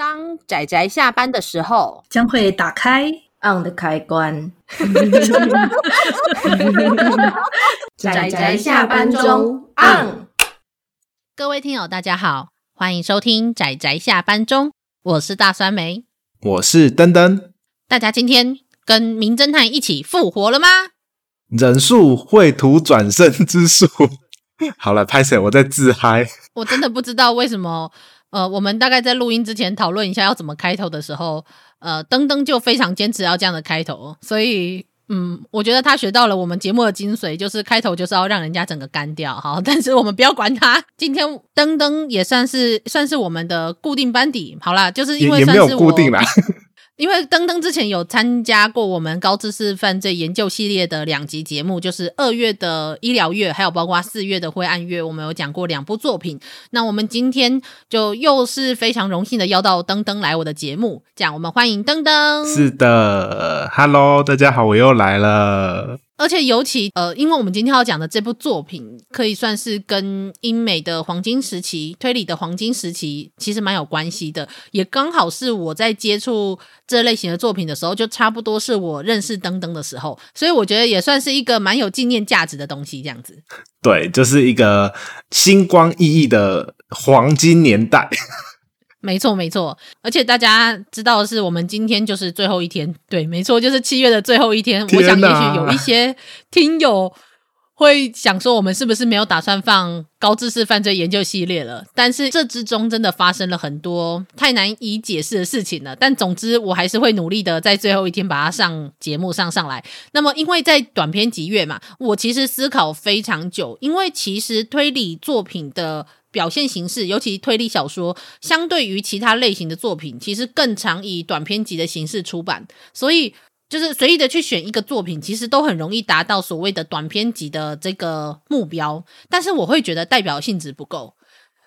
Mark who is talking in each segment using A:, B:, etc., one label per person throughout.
A: 当仔仔下班的时候，
B: 将会打开
C: on 的开关。仔仔下班中 on。
A: 各位听友，大家好，欢迎收听仔仔下班中，我是大酸梅，
D: 我是登登。
A: 大家今天跟名侦探一起复活了吗？
D: 忍术绘图转生之术。好了，拍谢，我在自嗨。
A: 我真的不知道为什么。呃，我们大概在录音之前讨论一下要怎么开头的时候，呃，登登就非常坚持要这样的开头，所以，嗯，我觉得他学到了我们节目的精髓，就是开头就是要让人家整个干掉，好，但是我们不要管他。今天登登也算是算是我们的固定班底，好啦，就是因为算是我。
D: 也没有固定啦。
A: 因为登登之前有参加过我们高知识犯罪研究系列的两集节目，就是二月的医疗月，还有包括四月的灰暗月，我们有讲过两部作品。那我们今天就又是非常荣幸的邀到登登来我的节目，这样我们欢迎登登。
D: 是的，Hello，大家好，我又来了。
A: 而且尤其呃，因为我们今天要讲的这部作品，可以算是跟英美的黄金时期推理的黄金时期其实蛮有关系的，也刚好是我在接触这类型的作品的时候，就差不多是我认识登登的时候，所以我觉得也算是一个蛮有纪念价值的东西，这样子。
D: 对，就是一个星光熠熠的黄金年代。
A: 没错，没错，而且大家知道的是，我们今天就是最后一天。对，没错，就是七月的最后一天。天。我想，也许有一些听友会想说，我们是不是没有打算放高知识犯罪研究系列了？但是这之中真的发生了很多太难以解释的事情了。但总之，我还是会努力的在最后一天把它上节目上上来。那么，因为在短篇集月嘛，我其实思考非常久，因为其实推理作品的。表现形式，尤其推理小说，相对于其他类型的作品，其实更常以短篇集的形式出版，所以就是随意的去选一个作品，其实都很容易达到所谓的短篇集的这个目标。但是我会觉得代表性质不够，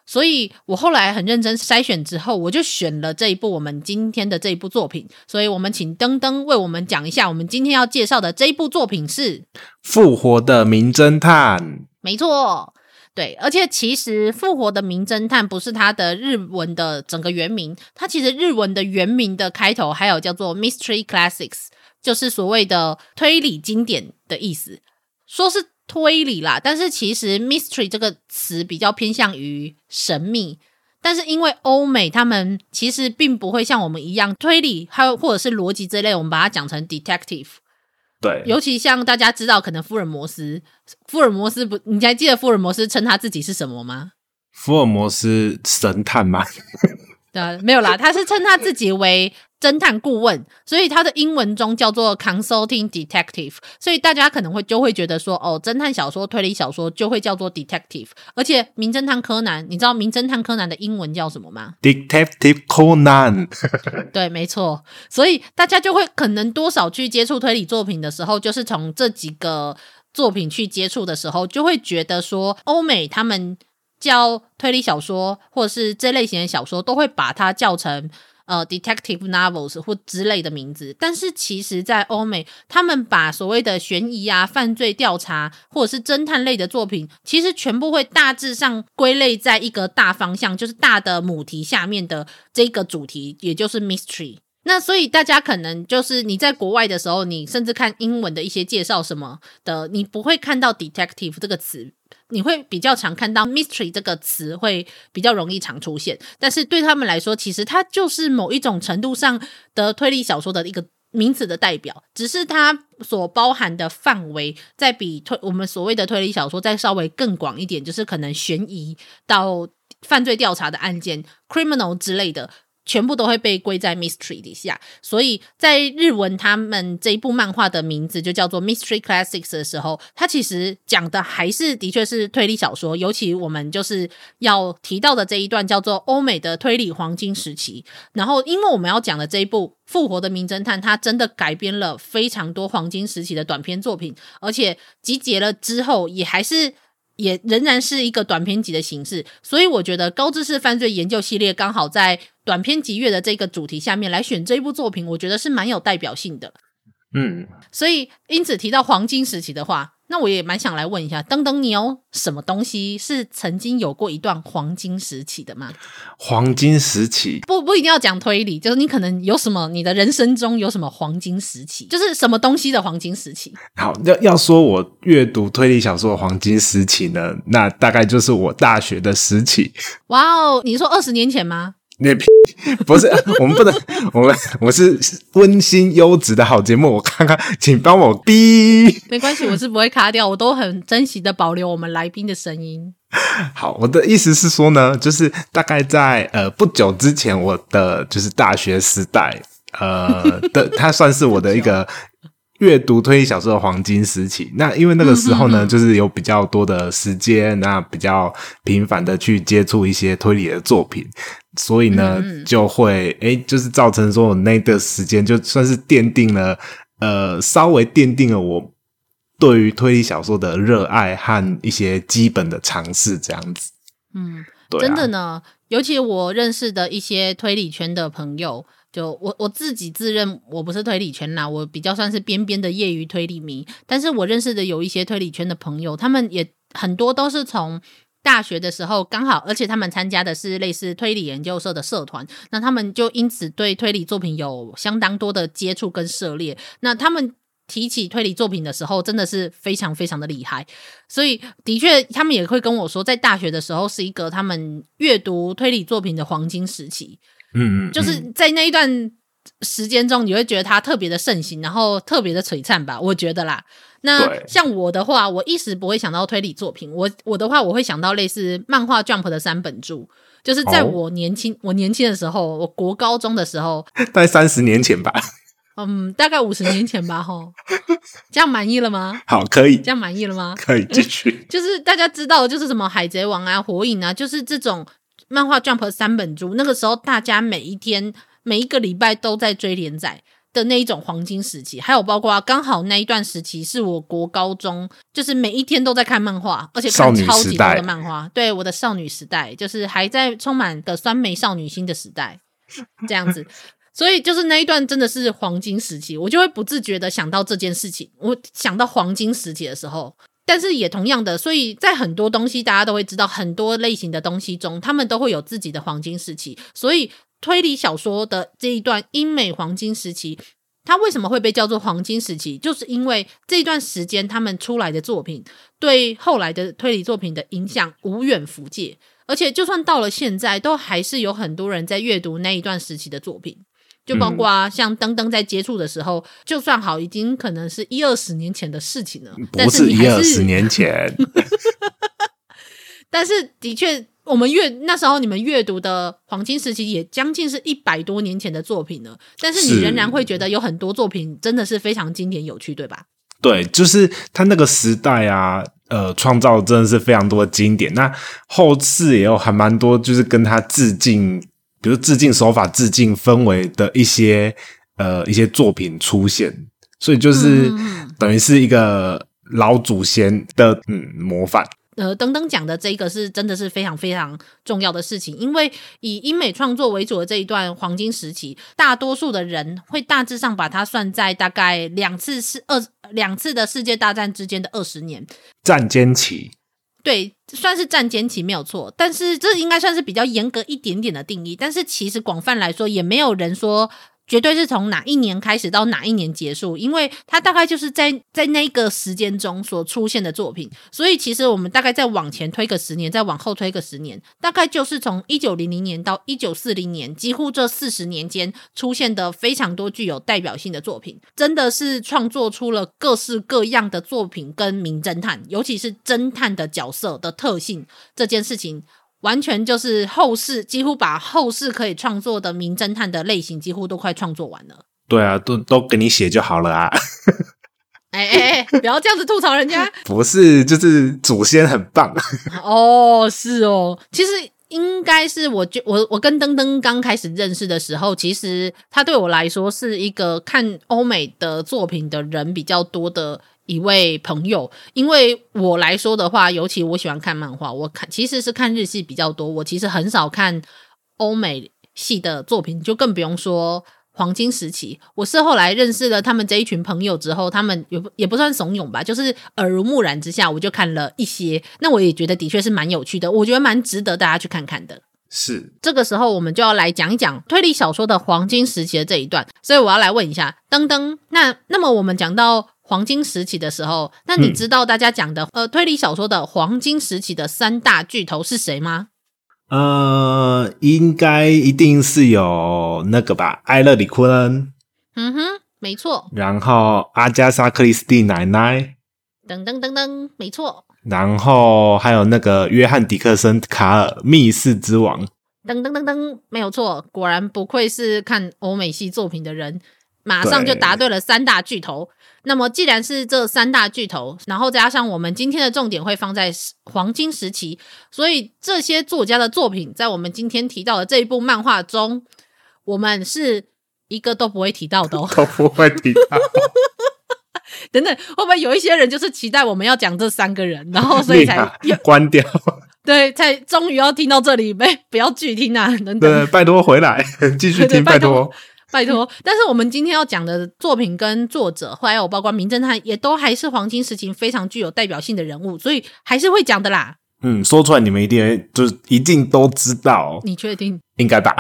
A: 所以我后来很认真筛选之后，我就选了这一部我们今天的这一部作品。所以我们请登登为我们讲一下，我们今天要介绍的这一部作品是《
D: 复活的名侦探》。
A: 没错。对，而且其实“复活的名侦探”不是它的日文的整个原名，它其实日文的原名的开头还有叫做 “Mystery Classics”，就是所谓的推理经典的意思。说是推理啦，但是其实 “mystery” 这个词比较偏向于神秘。但是因为欧美他们其实并不会像我们一样推理，还有或者是逻辑这类，我们把它讲成 “detective”。
D: 对，
A: 尤其像大家知道，可能福尔摩斯，福尔摩斯不，你还记得福尔摩斯称他自己是什么吗？
D: 福尔摩斯神探吗？
A: 对啊，没有啦，他是称他自己为。侦探顾问，所以他的英文中叫做 consulting detective，所以大家可能会就会觉得说，哦，侦探小说、推理小说就会叫做 detective，而且名侦探柯南，你知道名侦探柯南的英文叫什么吗
D: ？Detective Conan。
A: 对，没错，所以大家就会可能多少去接触推理作品的时候，就是从这几个作品去接触的时候，就会觉得说，欧美他们教推理小说或者是这类型的小说，都会把它叫成。呃，detective novels 或之类的名字，但是其实，在欧美，他们把所谓的悬疑啊、犯罪调查或者是侦探类的作品，其实全部会大致上归类在一个大方向，就是大的母题下面的这个主题，也就是 mystery。那所以大家可能就是你在国外的时候，你甚至看英文的一些介绍什么的，你不会看到 detective 这个词。你会比较常看到 mystery 这个词会比较容易常出现，但是对他们来说，其实它就是某一种程度上的推理小说的一个名词的代表，只是它所包含的范围在比推我们所谓的推理小说再稍微更广一点，就是可能悬疑到犯罪调查的案件，criminal 之类的。全部都会被归在 mystery 底下，所以在日文他们这一部漫画的名字就叫做 Mystery Classics 的时候，它其实讲的还是的确是推理小说，尤其我们就是要提到的这一段叫做欧美的推理黄金时期。然后，因为我们要讲的这一部《复活的名侦探》，它真的改编了非常多黄金时期的短篇作品，而且集结了之后也还是。也仍然是一个短篇集的形式，所以我觉得高知识犯罪研究系列刚好在短篇集月的这个主题下面来选这一部作品，我觉得是蛮有代表性的。
D: 嗯，
A: 所以因此提到黄金时期的话，那我也蛮想来问一下，灯灯，你有什么东西是曾经有过一段黄金时期的吗？
D: 黄金时期
A: 不不一定要讲推理，就是你可能有什么，你的人生中有什么黄金时期，就是什么东西的黄金时期？
D: 好，要要说我阅读推理小说的黄金时期呢，那大概就是我大学的时期。
A: 哇哦，你说二十年前吗？
D: 那不是，我们不能，我们我是温馨优质的好节目，我看看，请帮我逼。
A: 没关系，我是不会卡掉，我都很珍惜的保留我们来宾的声音。
D: 好，我的意思是说呢，就是大概在呃不久之前，我的就是大学时代，呃的，它算是我的一个。阅读推理小说的黄金时期，那因为那个时候呢，就是有比较多的时间，那比较频繁的去接触一些推理的作品，所以呢，就会诶，就是造成说我那个时间就算是奠定了，呃，稍微奠定了我对于推理小说的热爱和一些基本的尝试，这样子。嗯，对啊，
A: 真的呢，尤其我认识的一些推理圈的朋友。就我我自己自认我不是推理圈啦，我比较算是边边的业余推理迷。但是我认识的有一些推理圈的朋友，他们也很多都是从大学的时候刚好，而且他们参加的是类似推理研究社的社团，那他们就因此对推理作品有相当多的接触跟涉猎。那他们提起推理作品的时候，真的是非常非常的厉害。所以的确，他们也会跟我说，在大学的时候是一个他们阅读推理作品的黄金时期。
D: 嗯，嗯，
A: 就是在那一段时间中，你会觉得它特别的盛行，然后特别的璀璨吧？我觉得啦。那像我的话，我一时不会想到推理作品。我我的话，我会想到类似漫画 Jump 的三本柱，就是在我年轻、哦、我年轻的时候，我国高中的时候，
D: 大概三十年前吧。
A: 嗯，大概五十年前吧。吼，这样满意了吗？
D: 好，可以。
A: 这样满意了吗？
D: 可以继续。
A: 就是大家知道，就是什么海贼王啊、火影啊，就是这种。漫画 Jump 三本柱，那个时候大家每一天、每一个礼拜都在追连载的那一种黄金时期，还有包括刚好那一段时期是我国高中，就是每一天都在看漫画，而且看超级多的漫画。对，我的少女时代，就是还在充满的酸梅少女心的时代，这样子。所以就是那一段真的是黄金时期，我就会不自觉的想到这件事情。我想到黄金时期的时候。但是也同样的，所以在很多东西大家都会知道，很多类型的东西中，他们都会有自己的黄金时期。所以推理小说的这一段英美黄金时期，它为什么会被叫做黄金时期？就是因为这段时间他们出来的作品，对后来的推理作品的影响无远弗届，而且就算到了现在，都还是有很多人在阅读那一段时期的作品。就包括像登登在接触的时候，嗯、就算好，已经可能是一二十年前的事情了。
D: 不是一二十年前，
A: 但是的确，我们阅那时候你们阅读的黄金时期，也将近是一百多年前的作品了。但是你仍然会觉得有很多作品真的是非常经典有趣，对吧？
D: 对，就是他那个时代啊，呃，创造真的是非常多的经典。那后世也有还蛮多，就是跟他致敬。比如致敬手法、致敬氛围的一些呃一些作品出现，所以就是等于是一个老祖先的嗯模范。
A: 呃，等等讲的这个是真的是非常非常重要的事情，因为以英美创作为主的这一段黄金时期，大多数的人会大致上把它算在大概两次世二两次的世界大战之间的二十年
D: 战间期。
A: 对，算是站间期没有错，但是这应该算是比较严格一点点的定义。但是其实广泛来说，也没有人说。绝对是从哪一年开始到哪一年结束，因为它大概就是在在那个时间中所出现的作品，所以其实我们大概再往前推个十年，再往后推个十年，大概就是从一九零零年到一九四零年，几乎这四十年间出现的非常多具有代表性的作品，真的是创作出了各式各样的作品跟名侦探，尤其是侦探的角色的特性这件事情。完全就是后世几乎把后世可以创作的名侦探的类型几乎都快创作完了。
D: 对啊，都都给你写就好了啊！
A: 哎哎哎，不要这样子吐槽人家。
D: 不是，就是祖先很棒。
A: 哦，是哦。其实应该是我，就我我跟登登刚开始认识的时候，其实他对我来说是一个看欧美的作品的人比较多的。一位朋友，因为我来说的话，尤其我喜欢看漫画，我看其实是看日系比较多，我其实很少看欧美系的作品，就更不用说黄金时期。我是后来认识了他们这一群朋友之后，他们也不也不算怂恿吧，就是耳濡目染之下，我就看了一些。那我也觉得的确是蛮有趣的，我觉得蛮值得大家去看看的。
D: 是
A: 这个时候，我们就要来讲一讲推理小说的黄金时期的这一段。所以我要来问一下，噔噔，那那么我们讲到黄金时期的时候，那你知道大家讲的、嗯、呃推理小说的黄金时期的三大巨头是谁吗？
D: 呃，应该一定是有那个吧，埃勒里昆恩。
A: 嗯哼，没错。
D: 然后阿加莎克里斯蒂奶奶。
A: 噔噔噔噔，没错。
D: 然后还有那个约翰·迪克森·卡尔，《密室之王》。
A: 噔噔噔噔，没有错，果然不愧是看欧美系作品的人，马上就答对了三大巨头。那么既然是这三大巨头，然后再加上我们今天的重点会放在黄金时期，所以这些作家的作品在我们今天提到的这一部漫画中，我们是一个都不会提到的哦，
D: 都不会提到。
A: 等等，会不会有一些人就是期待我们要讲这三个人，然后所以才
D: 关掉？
A: 对，才终于要听到这里，没不要拒听啊！等等，
D: 对，拜托回来继续听，拜托，
A: 拜托。但是我们今天要讲的作品跟作者，还有包括名侦探，也都还是黄金时期非常具有代表性的人物，所以还是会讲的啦。
D: 嗯，说出来你们一定就是一定都知道。
A: 你确定？
D: 应该吧？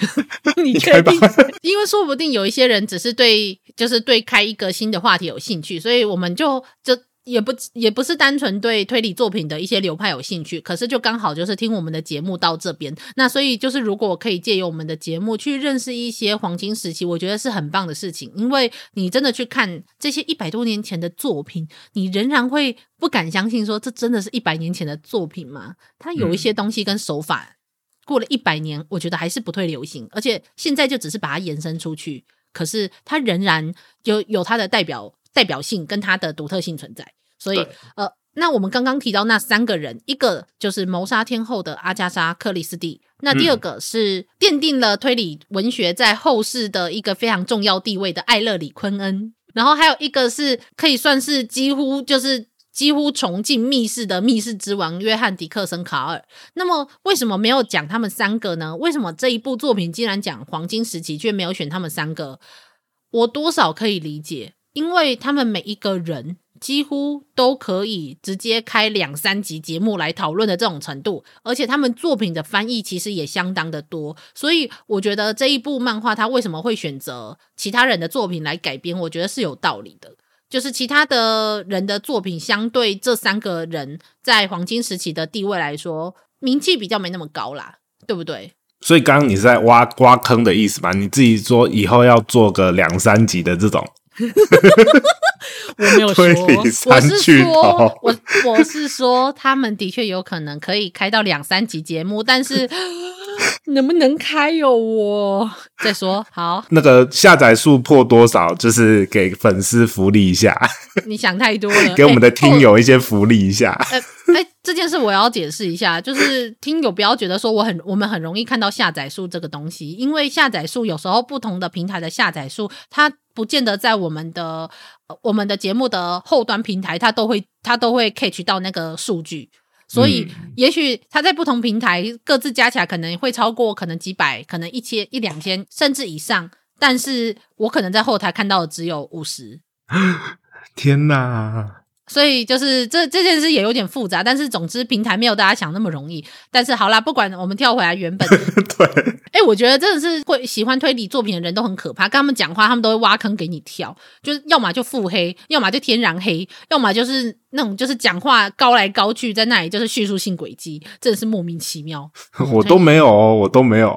A: 你确定？因为说不定有一些人只是对，就是对开一个新的话题有兴趣，所以我们就就。也不也不是单纯对推理作品的一些流派有兴趣，可是就刚好就是听我们的节目到这边，那所以就是如果可以借由我们的节目去认识一些黄金时期，我觉得是很棒的事情。因为你真的去看这些一百多年前的作品，你仍然会不敢相信说这真的是一百年前的作品吗？它有一些东西跟手法，过了一百年，我觉得还是不退流行，而且现在就只是把它延伸出去，可是它仍然有有它的代表代表性跟它的独特性存在。所以，呃，那我们刚刚提到那三个人，一个就是谋杀天后的阿加莎·克里斯蒂，那第二个是奠定了推理文学在后世的一个非常重要地位的艾勒里·昆恩，然后还有一个是可以算是几乎就是几乎重进密室的密室之王约翰·迪克森·卡尔。那么，为什么没有讲他们三个呢？为什么这一部作品竟然讲黄金时期，却没有选他们三个？我多少可以理解，因为他们每一个人。几乎都可以直接开两三集节目来讨论的这种程度，而且他们作品的翻译其实也相当的多，所以我觉得这一部漫画它为什么会选择其他人的作品来改编，我觉得是有道理的。就是其他的人的作品相对这三个人在黄金时期的地位来说，名气比较没那么高啦，对不对？
D: 所以刚刚你是在挖挖坑的意思吧？你自己说以后要做个两三集的这种。
A: 我没有说，我是说，我我是说，他们的确有可能可以开到两三集节目，但是 能不能开哟？我再说好，
D: 那个下载数破多少，就是给粉丝福利一下。
A: 你想太多了，
D: 给我们的听友一些福利一下。
A: 哎、欸欸，这件事我要解释一下，就是听友不要觉得说我很我们很容易看到下载数这个东西，因为下载数有时候不同的平台的下载数它。不见得在我们的我们的节目的后端平台，它都会它都会 catch 到那个数据，所以也许它在不同平台各自加起来可能会超过可能几百，可能一千一两千甚至以上，但是我可能在后台看到的只有五十。
D: 天哪！
A: 所以就是这这件事也有点复杂，但是总之平台没有大家想那么容易。但是好啦，不管我们跳回来原本，
D: 对，
A: 哎、欸，我觉得真的是会喜欢推理作品的人都很可怕。跟他们讲话，他们都会挖坑给你跳，就是要么就腹黑，要么就天然黑，要么就是那种就是讲话高来高去，在那里就是叙述性轨迹，真的是莫名其妙。
D: 我都没有哦，我都没有。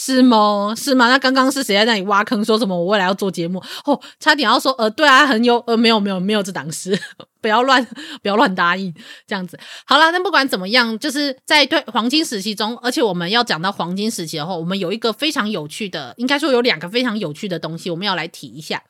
A: 是吗？是吗？那刚刚是谁在那里挖坑，说什么我未来要做节目？哦，差点要说呃，对啊，很有呃，没有没有没有这档事，不要乱 不要乱答应这样子。好啦，那不管怎么样，就是在对黄金时期中，而且我们要讲到黄金时期的话，我们有一个非常有趣的，应该说有两个非常有趣的东西，我们要来提一下，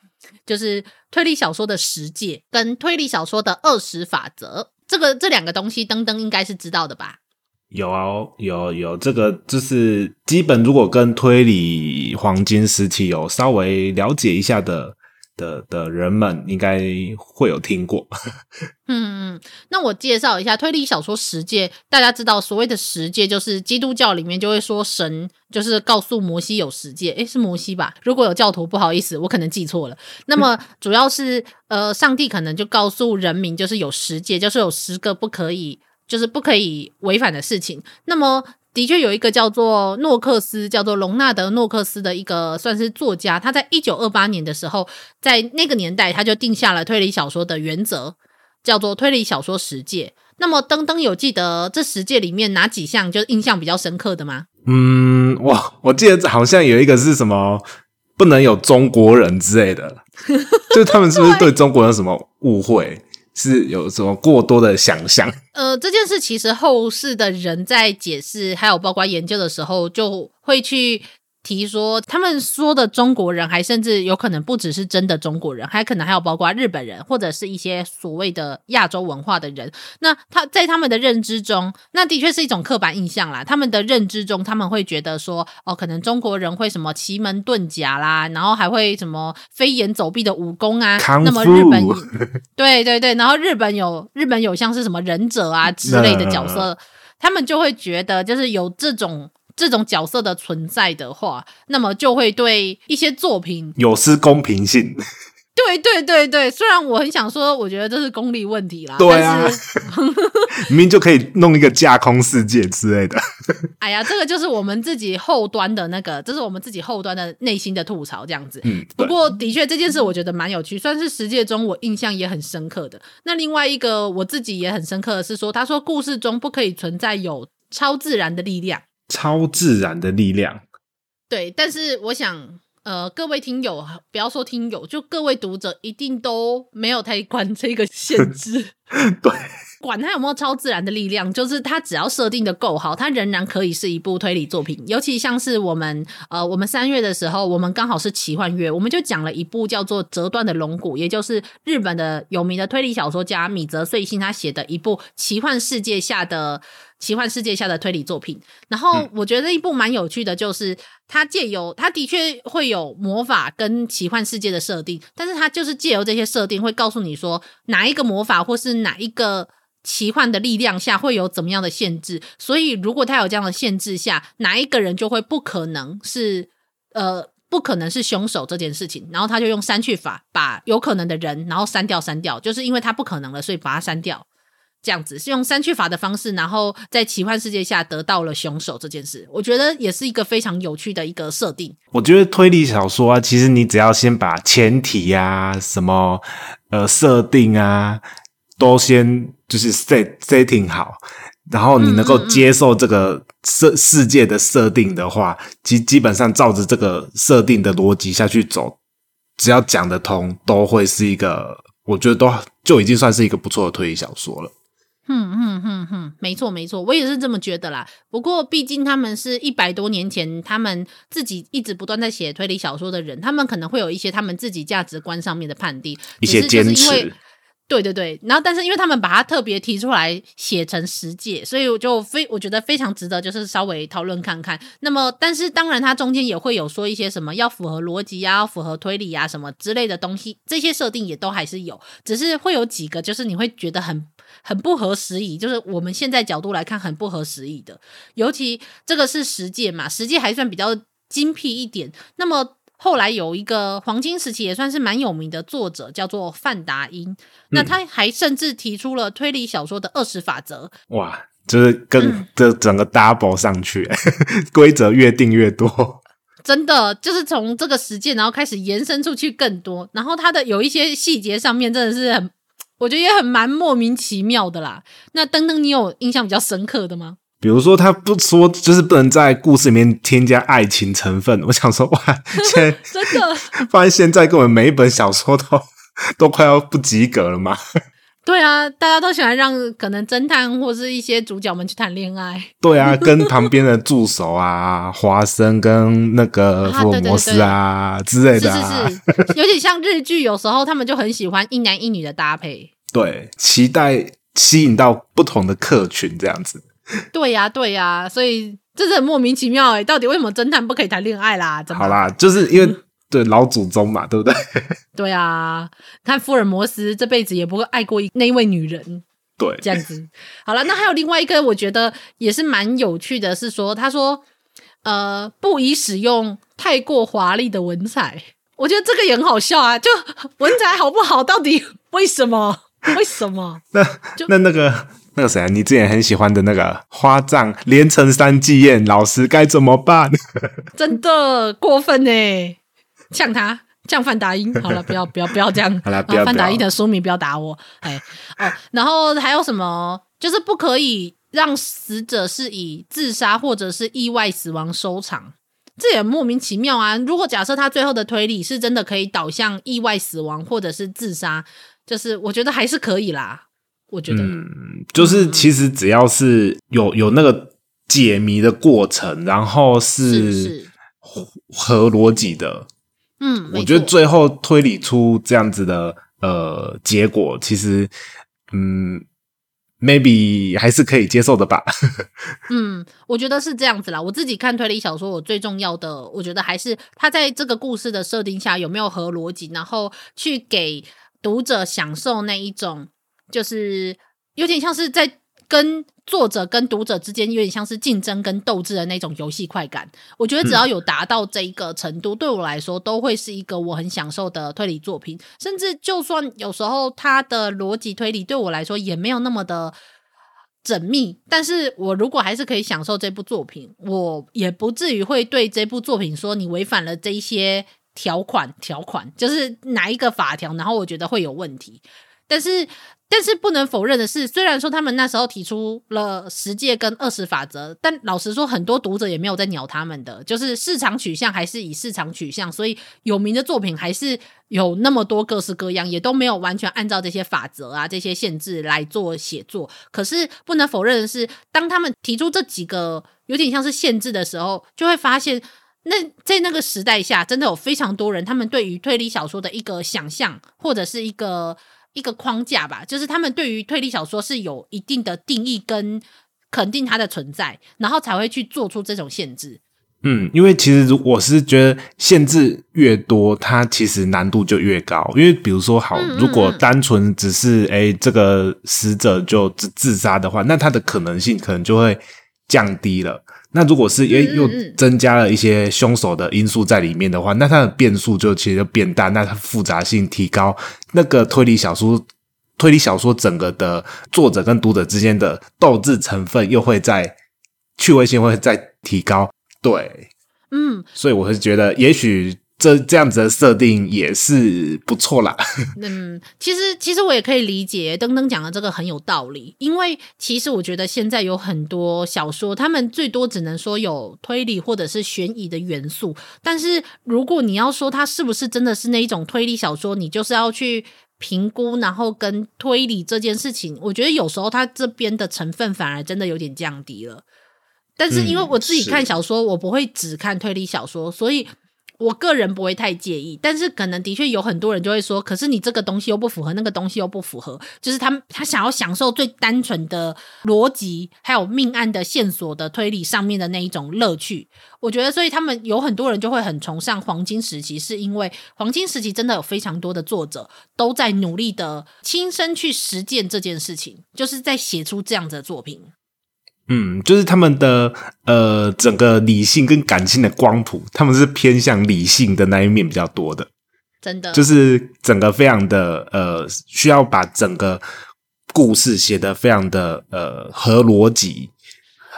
A: 就是推理小说的十诫跟推理小说的二十法则。这个这两个东西，登登应该是知道的吧？
D: 有啊，有有这个，就是基本如果跟推理黄金时期有稍微了解一下的的的人们应该会有听过。
A: 嗯嗯，那我介绍一下推理小说十诫。大家知道所谓的十诫，就是基督教里面就会说神就是告诉摩西有十诫，诶，是摩西吧？如果有教徒，不好意思，我可能记错了。那么主要是呃，上帝可能就告诉人民，就是有十诫，就是有十个不可以，就是不可以违反的事情。那么。的确有一个叫做诺克斯，叫做隆纳德·诺克斯的一个算是作家，他在一九二八年的时候，在那个年代他就定下了推理小说的原则，叫做推理小说十诫。那么登登有记得这十诫里面哪几项就是印象比较深刻的吗？
D: 嗯，哇，我记得好像有一个是什么不能有中国人之类的，就他们是不是对中国人有什么误会？是有什么过多的想象？
A: 呃，这件事其实后世的人在解释，还有包括研究的时候，就会去。提说，他们说的中国人，还甚至有可能不只是真的中国人，还可能还有包括日本人，或者是一些所谓的亚洲文化的人。那他在他们的认知中，那的确是一种刻板印象啦。他们的认知中，他们会觉得说，哦，可能中国人会什么奇门遁甲啦，然后还会什么飞檐走壁的武功啊。那么日本，对对对，然后日本有日本有像是什么忍者啊之类的角色，他们就会觉得就是有这种。这种角色的存在的话，那么就会对一些作品
D: 有失公平性。
A: 对对对对，虽然我很想说，我觉得这是功利问题啦。
D: 对啊，明明就可以弄一个架空世界之类的。
A: 哎呀，这个就是我们自己后端的那个，这是我们自己后端的内心的吐槽，这样子。
D: 嗯，
A: 不过的确这件事我觉得蛮有趣，算是十界中我印象也很深刻的。那另外一个我自己也很深刻的是说，他说故事中不可以存在有超自然的力量。
D: 超自然的力量，
A: 对，但是我想，呃，各位听友，不要说听友，就各位读者，一定都没有太关这个限制，
D: 对。
A: 管它有没有超自然的力量，就是它只要设定的够好，它仍然可以是一部推理作品。尤其像是我们，呃，我们三月的时候，我们刚好是奇幻月，我们就讲了一部叫做《折断的龙骨》，也就是日本的有名的推理小说家米泽穗信他写的一部奇幻世界下的奇幻世界下的推理作品。然后我觉得一部蛮有趣的，就是它借由它的确会有魔法跟奇幻世界的设定，但是它就是借由这些设定，会告诉你说哪一个魔法或是哪一个。奇幻的力量下会有怎么样的限制？所以如果他有这样的限制下，哪一个人就会不可能是呃不可能是凶手这件事情。然后他就用删去法把有可能的人然后删掉删掉，就是因为他不可能了，所以把它删掉。这样子是用删去法的方式，然后在奇幻世界下得到了凶手这件事，我觉得也是一个非常有趣的一个设定。
D: 我觉得推理小说啊，其实你只要先把前提啊什么呃设定啊。都先就是 set setting 好，然后你能够接受这个设世界的设定的话，基基本上照着这个设定的逻辑下去走，只要讲得通，都会是一个，我觉得都就已经算是一个不错的推理小说了。
A: 嗯嗯嗯嗯，没错没错，我也是这么觉得啦。不过毕竟他们是一百多年前，他们自己一直不断在写推理小说的人，他们可能会有一些他们自己价值观上面的判定，
D: 一些坚持。
A: 对对对，然后但是因为他们把它特别提出来写成十诫，所以我就非我觉得非常值得，就是稍微讨论看看。那么，但是当然它中间也会有说一些什么要符合逻辑啊，要符合推理啊什么之类的东西，这些设定也都还是有，只是会有几个就是你会觉得很很不合时宜，就是我们现在角度来看很不合时宜的，尤其这个是十诫嘛，十诫还算比较精辟一点，那么。后来有一个黄金时期也算是蛮有名的作者，叫做范达因。那他还甚至提出了推理小说的二十法则。
D: 哇，就是跟这整个 double 上去，嗯、规则越定越多。
A: 真的，就是从这个实践，然后开始延伸出去更多。然后他的有一些细节上面真的是很，我觉得也很蛮莫名其妙的啦。那登登，你有印象比较深刻的吗？
D: 比如说，他不说，就是不能在故事里面添加爱情成分。我想说，哇，现在
A: 真的
D: 发现现在根本每一本小说都都快要不及格了嘛？
A: 对啊，大家都喜欢让可能侦探或是一些主角们去谈恋爱。
D: 对啊，跟旁边的助手啊，华生跟那个福尔摩斯啊，之类的、啊，
A: 是是是，有点像日剧，有时候他们就很喜欢一男一女的搭配。
D: 对，期待吸引到不同的客群，这样子。
A: 对呀、啊，对呀、啊，所以这是很莫名其妙哎，到底为什么侦探不可以谈恋爱啦？怎么？
D: 好啦，就是因为对老祖宗嘛，对不对？
A: 对啊，看福尔摩斯这辈子也不会爱过一那一位女人。
D: 对，
A: 这样子。好了，那还有另外一个，我觉得也是蛮有趣的，是说他说，呃，不宜使用太过华丽的文采。我觉得这个也很好笑啊，就文采好不好，到底为什么？为什么？
D: 那那那个那个谁啊？你之前很喜欢的那个花葬连成三祭宴，老师该怎么办？
A: 真的过分呢，呛他。像范达英，好了，不要不要不要这样。
D: 好了，不要
A: 范达英的书迷不要打我。哎哦，然后还有什么？就是不可以让死者是以自杀或者是意外死亡收场，这也莫名其妙啊！如果假设他最后的推理是真的可以导向意外死亡或者是自杀，就是我觉得还是可以啦。我觉得，
D: 嗯，就是其实只要是有有那个解谜的过程，然后是合逻辑的。
A: 嗯，
D: 我觉得最后推理出这样子的呃结果，其实嗯，maybe 还是可以接受的吧。
A: 嗯，我觉得是这样子啦。我自己看推理小说，我最重要的，我觉得还是他在这个故事的设定下有没有合逻辑，然后去给读者享受那一种，就是有点像是在。跟作者跟读者之间有点像是竞争跟斗志的那种游戏快感，我觉得只要有达到这一个程度，嗯，对我来说都会是一个我很享受的推理作品。甚至就算有时候它的逻辑推理对我来说也没有那么的缜密，但是我如果还是可以享受这部作品，我也不至于会对这部作品说你违反了这一些条款条款，就是哪一个法条，然后我觉得会有问题，但是。但是不能否认的是，虽然说他们那时候提出了十戒跟二十法则，但老实说，很多读者也没有在鸟他们的，就是市场取向还是以市场取向，所以有名的作品还是有那么多各式各样，也都没有完全按照这些法则啊、这些限制来做写作。可是不能否认的是，当他们提出这几个有点像是限制的时候，就会发现，那在那个时代下，真的有非常多人，他们对于推理小说的一个想象，或者是一个。一个框架吧，就是他们对于推理小说是有一定的定义跟肯定它的存在，然后才会去做出这种限制。
D: 嗯，因为其实如我是觉得限制越多，它其实难度就越高。因为比如说，好，如果单纯只是诶这个死者就自自杀的话，那它的可能性可能就会降低了。那如果是也又增加了一些凶手的因素在里面的话，那它的变数就其实就变大，那它复杂性提高，那个推理小说、推理小说整个的作者跟读者之间的斗智成分又会在趣味性会再提高，对，
A: 嗯，
D: 所以我是觉得也许。这这样子的设定也是不错啦。
A: 嗯，其实其实我也可以理解登登讲的这个很有道理，因为其实我觉得现在有很多小说，他们最多只能说有推理或者是悬疑的元素，但是如果你要说它是不是真的是那一种推理小说，你就是要去评估，然后跟推理这件事情，我觉得有时候它这边的成分反而真的有点降低了。但是因为我自己看小说，我不会只看推理小说，所以。我个人不会太介意，但是可能的确有很多人就会说，可是你这个东西又不符合，那个东西又不符合，就是他们他想要享受最单纯的逻辑，还有命案的线索的推理上面的那一种乐趣。我觉得，所以他们有很多人就会很崇尚黄金时期，是因为黄金时期真的有非常多的作者都在努力的亲身去实践这件事情，就是在写出这样子的作品。
D: 嗯，就是他们的呃，整个理性跟感性的光谱，他们是偏向理性的那一面比较多的，
A: 真的，
D: 就是整个非常的呃，需要把整个故事写得非常的呃合逻辑，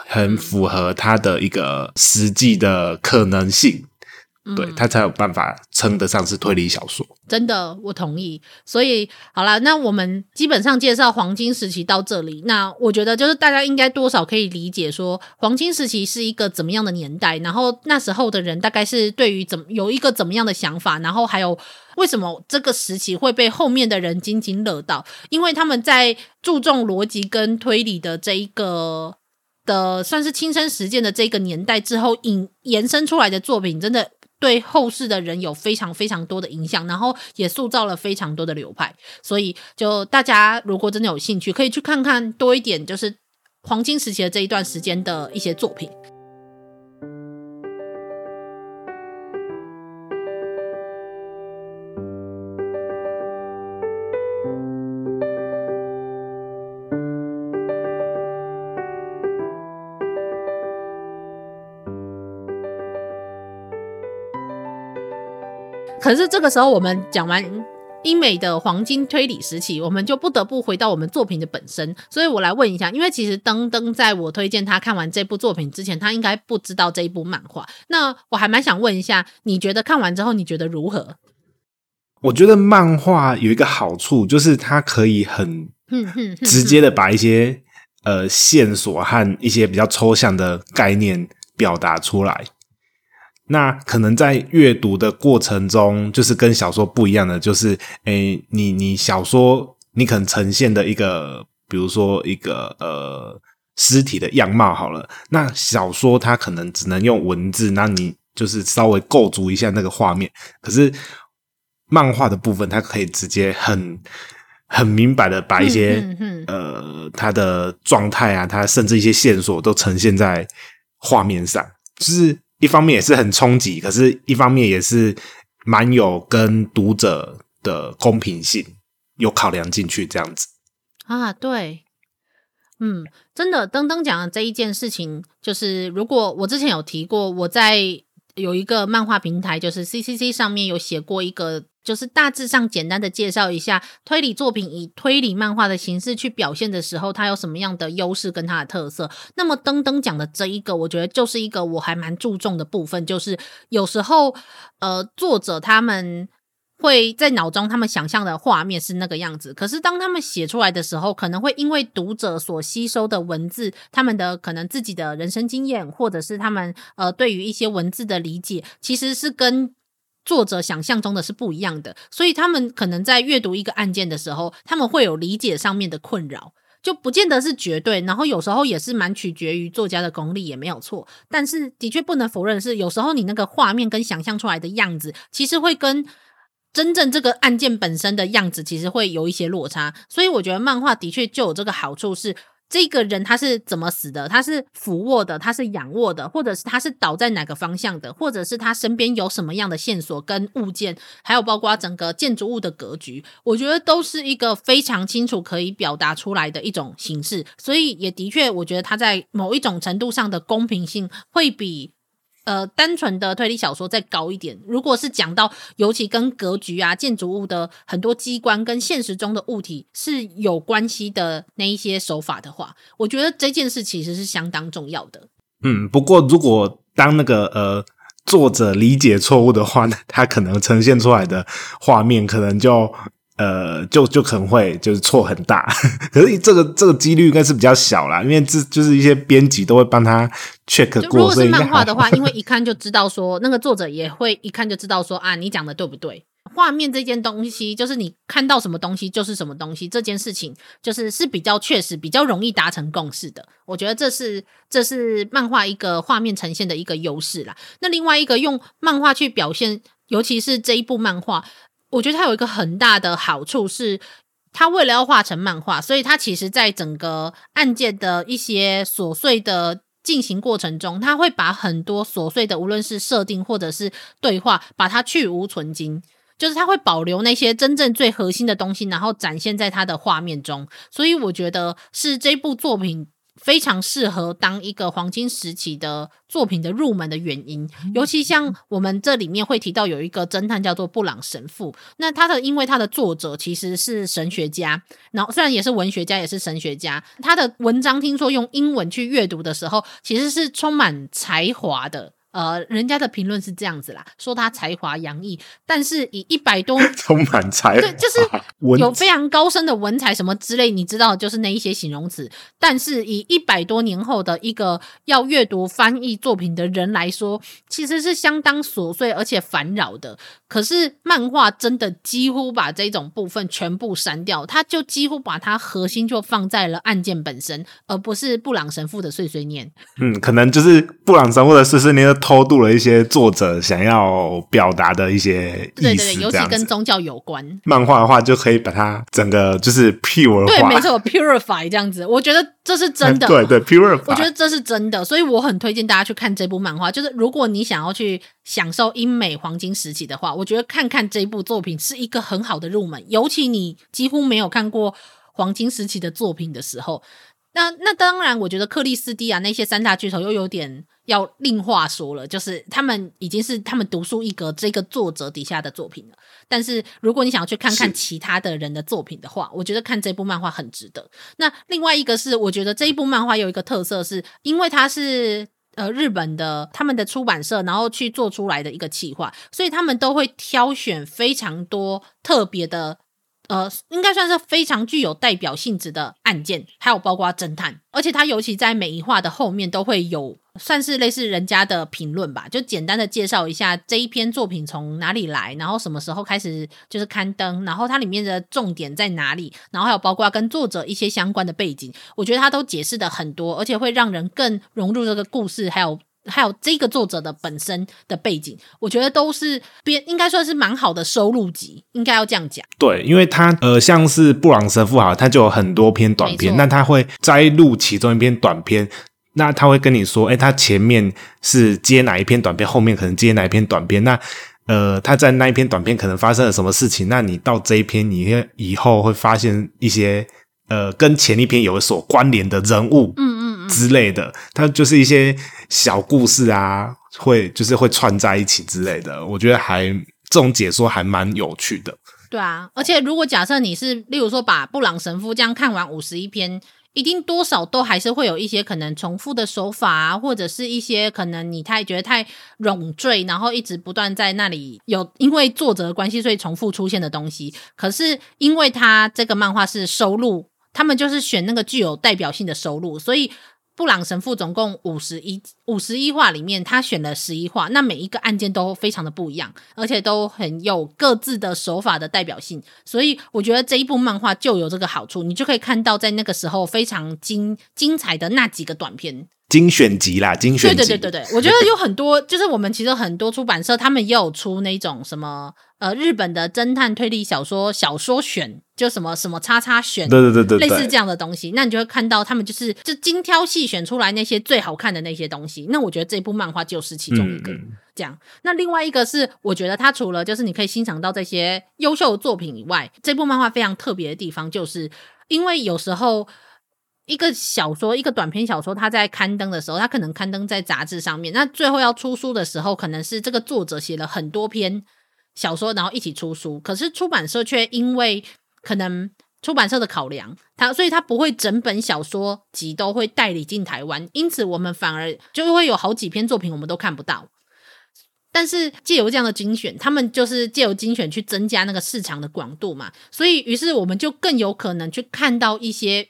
D: 很符合他的一个实际的可能性。对，他才有办法称得上是推理小说。
A: 真的，我同意。所以好了，那我们基本上介绍黄金时期到这里。那我觉得就是大家应该多少可以理解说，黄金时期是一个怎么样的年代，然后那时候的人大概是对于怎么有一个怎么样的想法，然后还有为什么这个时期会被后面的人津津乐道，因为他们在注重逻辑跟推理的这一个的算是亲身实践的这个年代之后引延伸出来的作品，真的。对后世的人有非常非常多的影响，然后也塑造了非常多的流派。所以，就大家如果真的有兴趣，可以去看看多一点，就是黄金时期的这一段时间的一些作品。可是这个时候，我们讲完英美的黄金推理时期，我们就不得不回到我们作品的本身。所以我来问一下，因为其实登登在我推荐他看完这部作品之前，他应该不知道这一部漫画。那我还蛮想问一下，你觉得看完之后你觉得如何？
D: 我觉得漫画有一个好处，就是它可以很直接的把一些呃线索和一些比较抽象的概念表达出来。那可能在阅读的过程中，就是跟小说不一样的，就是诶、欸，你你小说你可能呈现的一个，比如说一个呃尸体的样貌好了，那小说它可能只能用文字，那你就是稍微构筑一下那个画面。可是漫画的部分，它可以直接很很明白的把一些嗯嗯嗯呃它的状态啊，它甚至一些线索都呈现在画面上，就是。一方面也是很冲击，可是一方面也是蛮有跟读者的公平性有考量进去这样子
A: 啊。对，嗯，真的，登登讲的这一件事情，就是如果我之前有提过，我在。有一个漫画平台，就是 CCC 上面有写过一个，就是大致上简单的介绍一下推理作品以推理漫画的形式去表现的时候，它有什么样的优势跟它的特色。那么登登讲的这一个，我觉得就是一个我还蛮注重的部分，就是有时候呃作者他们。会在脑中，他们想象的画面是那个样子。可是当他们写出来的时候，可能会因为读者所吸收的文字，他们的可能自己的人生经验，或者是他们呃对于一些文字的理解，其实是跟作者想象中的是不一样的。所以他们可能在阅读一个案件的时候，他们会有理解上面的困扰，就不见得是绝对。然后有时候也是蛮取决于作家的功力，也没有错。但是的确不能否认是，有时候你那个画面跟想象出来的样子，其实会跟。真正这个案件本身的样子，其实会有一些落差，所以我觉得漫画的确就有这个好处是，这个人他是怎么死的，他是俯卧的，他是仰卧的，或者是他是倒在哪个方向的，或者是他身边有什么样的线索跟物件，还有包括整个建筑物的格局，我觉得都是一个非常清楚可以表达出来的一种形式，所以也的确，我觉得他在某一种程度上的公平性会比。呃，单纯的推理小说再高一点。如果是讲到，尤其跟格局啊、建筑物的很多机关跟现实中的物体是有关系的那一些手法的话，我觉得这件事其实是相当重要的。
D: 嗯，不过如果当那个呃作者理解错误的话呢，他可能呈现出来的画面可能就。呃，就就可能会就是错很大，可是这个这个几率应该是比较小啦，因为这就是一些编辑都会帮他 check 过。
A: 如果是漫画的话，因为一看就知道说，那个作者也会一看就知道说啊，你讲的对不对？画面这件东西，就是你看到什么东西就是什么东西，这件事情就是是比较确实、比较容易达成共识的。我觉得这是这是漫画一个画面呈现的一个优势啦。那另外一个用漫画去表现，尤其是这一部漫画。我觉得它有一个很大的好处是，它为了要画成漫画，所以它其实在整个案件的一些琐碎的进行过程中，它会把很多琐碎的，无论是设定或者是对话，把它去芜存菁，就是它会保留那些真正最核心的东西，然后展现在它的画面中。所以我觉得是这部作品。非常适合当一个黄金时期的作品的入门的原因，尤其像我们这里面会提到有一个侦探叫做布朗神父，那他的因为他的作者其实是神学家，然后虽然也是文学家，也是神学家，他的文章听说用英文去阅读的时候，其实是充满才华的。呃，人家的评论是这样子啦，说他才华洋溢，但是以一百多
D: 充满才华，
A: 对，就是有非常高深的文采什么之类，你知道，就是那一些形容词。但是以一百多年后的一个要阅读翻译作品的人来说，其实是相当琐碎而且烦扰的。可是漫画真的几乎把这种部分全部删掉，他就几乎把它核心就放在了案件本身，而不是布朗神父的碎碎念。
D: 嗯，可能就是布朗神父的碎碎念。偷渡了一些作者想要表达的一些意思，对对对，
A: 尤其跟宗教有关。
D: 漫画的话，就可以把它整个就是 pure 化，
A: 对，没错，purify 这样子。我觉得这是真的，
D: 对对，purify。
A: 我觉得这是真的，所以我很推荐大家去看这部漫画。就是如果你想要去享受英美黄金时期的话，我觉得看看这部作品是一个很好的入门。尤其你几乎没有看过黄金时期的作品的时候，那那当然，我觉得克里斯蒂啊那些三大巨头又有点。要另话说了，就是他们已经是他们独树一格这个作者底下的作品了。但是如果你想要去看看其他的人的作品的话，我觉得看这部漫画很值得。那另外一个是，我觉得这一部漫画有一个特色是，是因为它是呃日本的他们的出版社，然后去做出来的一个企划，所以他们都会挑选非常多特别的。呃，应该算是非常具有代表性质的案件，还有包括侦探，而且它尤其在每一话的后面都会有，算是类似人家的评论吧，就简单的介绍一下这一篇作品从哪里来，然后什么时候开始就是刊登，然后它里面的重点在哪里，然后还有包括跟作者一些相关的背景，我觉得它都解释的很多，而且会让人更融入这个故事，还有。还有这个作者的本身的背景，我觉得都是编，应该算是蛮好的收录集，应该要这样讲。
D: 对，因为他呃，像是布朗神父哈，他就有很多篇短篇，那他会摘录其中一篇短篇，那他会跟你说，哎，他前面是接哪一篇短篇，后面可能接哪一篇短篇，那呃，他在那一篇短篇可能发生了什么事情，那你到这一篇，你以后会发现一些呃，跟前一篇有所关联的人物，嗯嗯。之类的，他就是一些小故事啊，会就是会串在一起之类的。我觉得还这种解说还蛮有趣的。
A: 对啊，而且如果假设你是，例如说把布朗神父这样看完五十一篇，一定多少都还是会有一些可能重复的手法啊，或者是一些可能你太觉得太冗赘，然后一直不断在那里有因为作者的关系所以重复出现的东西。可是因为他这个漫画是收录，他们就是选那个具有代表性的收录，所以。布朗神父总共五十一五十一话里面，他选了十一话，那每一个案件都非常的不一样，而且都很有各自的手法的代表性，所以我觉得这一部漫画就有这个好处，你就可以看到在那个时候非常精精彩的那几个短片。
D: 精选集啦，精选集。
A: 对对对对对，我觉得有很多，就是我们其实很多出版社，他们也有出那种什么呃日本的侦探推理小说小说选，就什么什么叉叉选，
D: 对对对对，
A: 类似这样的东西。那你就会看到他们就是就精挑细选出来那些最好看的那些东西。那我觉得这部漫画就是其中一个。嗯、这样，那另外一个是我觉得它除了就是你可以欣赏到这些优秀的作品以外，这部漫画非常特别的地方，就是因为有时候。一个小说，一个短篇小说，它在刊登的时候，它可能刊登在杂志上面。那最后要出书的时候，可能是这个作者写了很多篇小说，然后一起出书。可是出版社却因为可能出版社的考量，他所以他不会整本小说集都会代理进台湾，因此我们反而就会有好几篇作品我们都看不到。但是借由这样的精选，他们就是借由精选去增加那个市场的广度嘛，所以于是我们就更有可能去看到一些。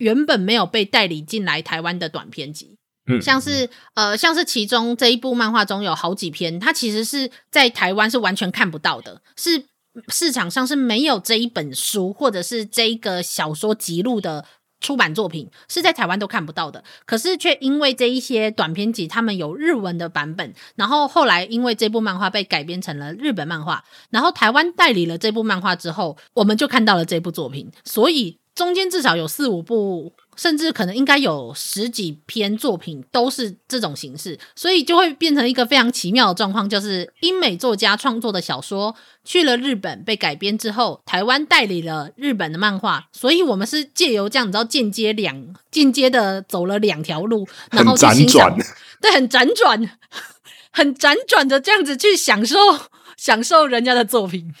A: 原本没有被代理进来台湾的短篇集，像是呃，像是其中这一部漫画中有好几篇，它其实是在台湾是完全看不到的，是市场上是没有这一本书或者是这一个小说集录的出版作品，是在台湾都看不到的。可是却因为这一些短篇集，他们有日文的版本，然后后来因为这部漫画被改编成了日本漫画，然后台湾代理了这部漫画之后，我们就看到了这部作品，所以。中间至少有四五部，甚至可能应该有十几篇作品都是这种形式，所以就会变成一个非常奇妙的状况，就是英美作家创作的小说去了日本被改编之后，台湾代理了日本的漫画，所以我们是借由这样，你知道间接两间接的走了两条路，然后去欣赏，对，很辗转，很辗转的这样子去享受 享受人家的作品。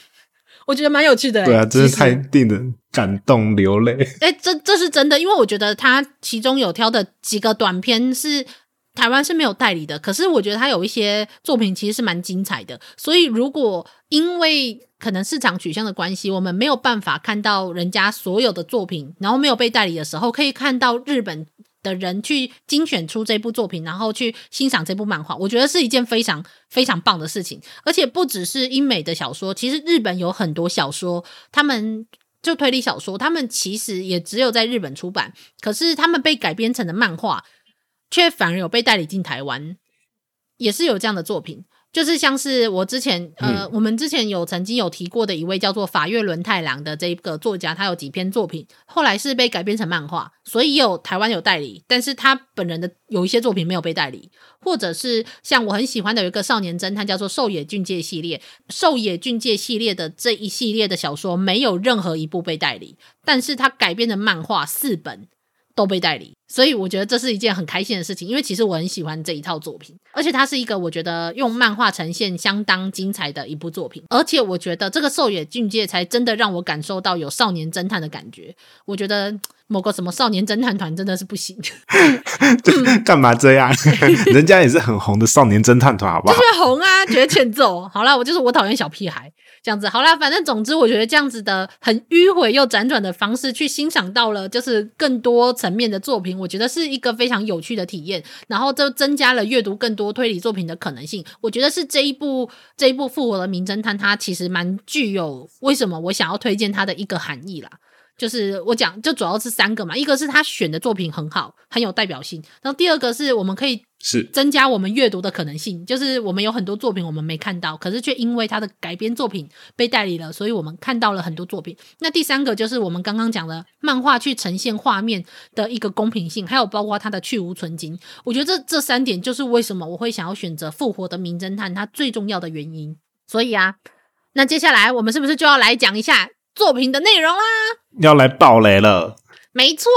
A: 我觉得蛮有趣的，对
D: 啊，真是太令人感动流泪。
A: 哎，这这是真的，因为我觉得他其中有挑的几个短片是台湾是没有代理的，可是我觉得他有一些作品其实是蛮精彩的。所以如果因为可能市场取向的关系，我们没有办法看到人家所有的作品，然后没有被代理的时候，可以看到日本。的人去精选出这部作品，然后去欣赏这部漫画，我觉得是一件非常非常棒的事情。而且不只是英美的小说，其实日本有很多小说，他们就推理小说，他们其实也只有在日本出版，可是他们被改编成的漫画，却反而有被代理进台湾，也是有这样的作品。就是像是我之前呃，我们之前有曾经有提过的一位叫做法月轮太郎的这个作家，他有几篇作品后来是被改编成漫画，所以有台湾有代理，但是他本人的有一些作品没有被代理，或者是像我很喜欢的有一个少年侦探叫做狩野俊介系列，狩野俊介系列的这一系列的小说没有任何一部被代理，但是他改编的漫画四本都被代理，所以我觉得这是一件很开心的事情。因为其实我很喜欢这一套作品，而且它是一个我觉得用漫画呈现相当精彩的一部作品。而且我觉得这个狩野俊介才真的让我感受到有少年侦探的感觉。我觉得某个什么少年侦探团真的是不行，
D: 干嘛这样？人家也是很红的少年侦探团，好不好？
A: 就是红啊，觉得欠揍。好啦，我就是我讨厌小屁孩。这样子好啦，反正总之，我觉得这样子的很迂回又辗转的方式去欣赏到了，就是更多层面的作品，我觉得是一个非常有趣的体验。然后就增加了阅读更多推理作品的可能性。我觉得是这一部这一部复活的名侦探，它其实蛮具有为什么我想要推荐它的一个含义啦。就是我讲，就主要是三个嘛，一个是他选的作品很好，很有代表性，然后第二个是我们可以是增加我们阅读的可能性，就是我们有很多作品我们没看到，可是却因为他的改编作品被代理了，所以我们看到了很多作品。那第三个就是我们刚刚讲的漫画去呈现画面的一个公平性，还有包括它的去无存菁。我觉得这这三点就是为什么我会想要选择复活的名侦探它最重要的原因。所以啊，那接下来我们是不是就要来讲一下？作品的内容啦，
D: 要来爆雷了。
A: 没错，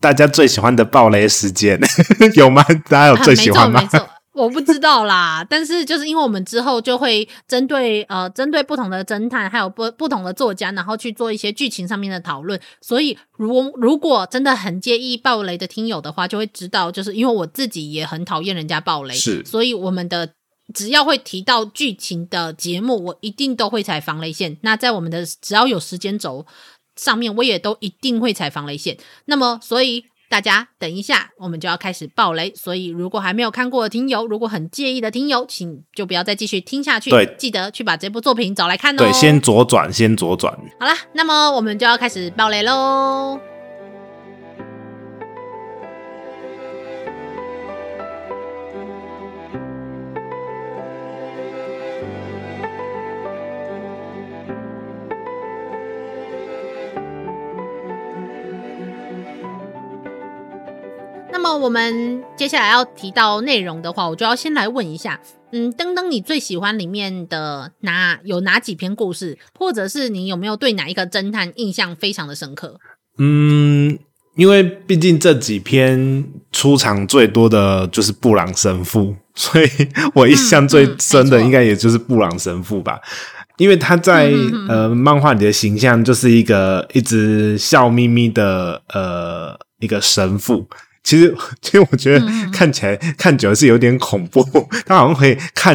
D: 大家最喜欢的爆雷时间 有吗？大家有最喜欢吗？
A: 啊、没错，没错，我不知道啦。但是就是因为我们之后就会针对呃针对不同的侦探，还有不不同的作家，然后去做一些剧情上面的讨论。所以如如果真的很介意爆雷的听友的话，就会知道，就是因为我自己也很讨厌人家爆雷，是，所以我们的。只要会提到剧情的节目，我一定都会踩防雷线。那在我们的只要有时间轴上面，我也都一定会踩防雷线。那么，所以大家等一下，我们就要开始爆雷。所以，如果还没有看过的听友，如果很介意的听友，请就不要再继续听下去。对，记得去把这部作品找来看哦。
D: 对，先左转，先左转。
A: 好啦，那么我们就要开始爆雷喽。那么我们接下来要提到内容的话，我就要先来问一下，嗯，登登，你最喜欢里面的哪有哪几篇故事，或者是你有没有对哪一个侦探印象非常的深刻？
D: 嗯，因为毕竟这几篇出场最多的就是布朗神父，所以我印象最深的应该也就是布朗神父吧，因为他在嗯嗯嗯呃漫画里的形象就是一个一直笑眯眯的呃一个神父。其实，其实我觉得看起来、嗯、看久了是有点恐怖。他好像可以看，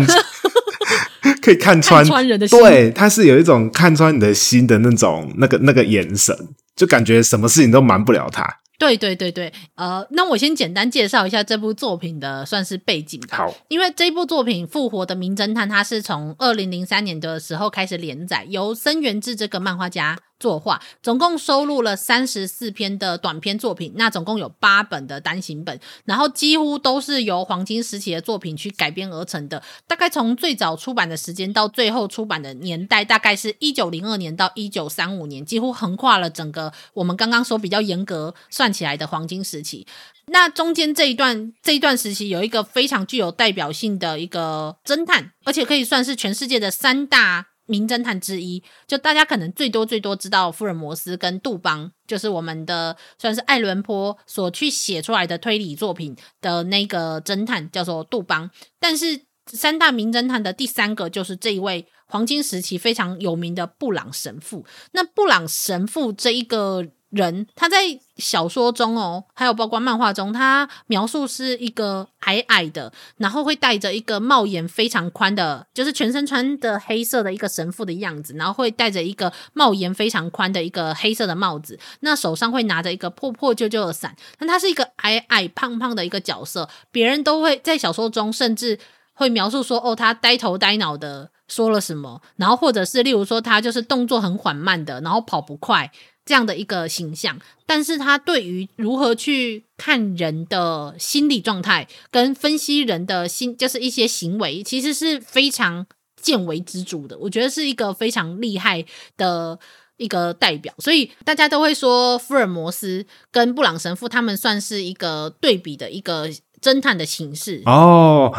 D: 可以看穿，看穿人的心。对，他是有一种看穿你的心的那种那个那个眼神，就感觉什么事情都瞒不了他。
A: 对对对对，呃，那我先简单介绍一下这部作品的算是背景吧。好，因为这部作品《复活的名侦探》，它是从二零零三年的时候开始连载，由森原智这个漫画家作画，总共收录了三十四篇的短篇作品，那总共有八本的单行本，然后几乎都是由黄金时期的作品去改编而成的。大概从最早出版的时间到最后出版的年代，大概是一九零二年到一九三五年，几乎横跨了整个我们刚刚说比较严格算起来的黄金时期。那中间这一段这一段时期，有一个非常具有代表性的一个侦探，而且可以算是全世界的三大。名侦探之一，就大家可能最多最多知道福尔摩斯跟杜邦，就是我们的算是爱伦坡所去写出来的推理作品的那个侦探，叫做杜邦。但是三大名侦探的第三个就是这一位黄金时期非常有名的布朗神父。那布朗神父这一个。人他在小说中哦，还有包括漫画中，他描述是一个矮矮的，然后会戴着一个帽檐非常宽的，就是全身穿的黑色的一个神父的样子，然后会戴着一个帽檐非常宽的一个黑色的帽子，那手上会拿着一个破破旧旧的伞，那他是一个矮矮胖胖的一个角色，别人都会在小说中甚至会描述说，哦，他呆头呆脑的说了什么，然后或者是例如说他就是动作很缓慢的，然后跑不快。这样的一个形象，但是他对于如何去看人的心理状态，跟分析人的心，就是一些行为，其实是非常见微知著的。我觉得是一个非常厉害的一个代表，所以大家都会说福尔摩斯跟布朗神父他们算是一个对比的一个侦探的形式。
D: 哦，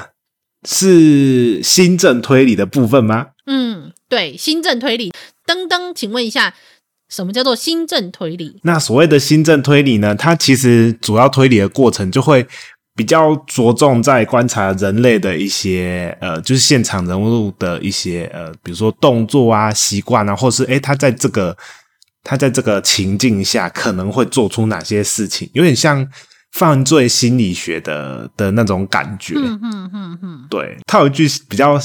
D: 是新政推理的部分吗？
A: 嗯，对，新政推理。登登，请问一下。什么叫做新政推理？
D: 那所谓的新政推理呢？它其实主要推理的过程就会比较着重在观察人类的一些呃，就是现场人物的一些呃，比如说动作啊、习惯啊，或是诶，他在这个他在这个情境下可能会做出哪些事情，有点像犯罪心理学的的那种感觉。嗯嗯嗯嗯，对，他有一句比较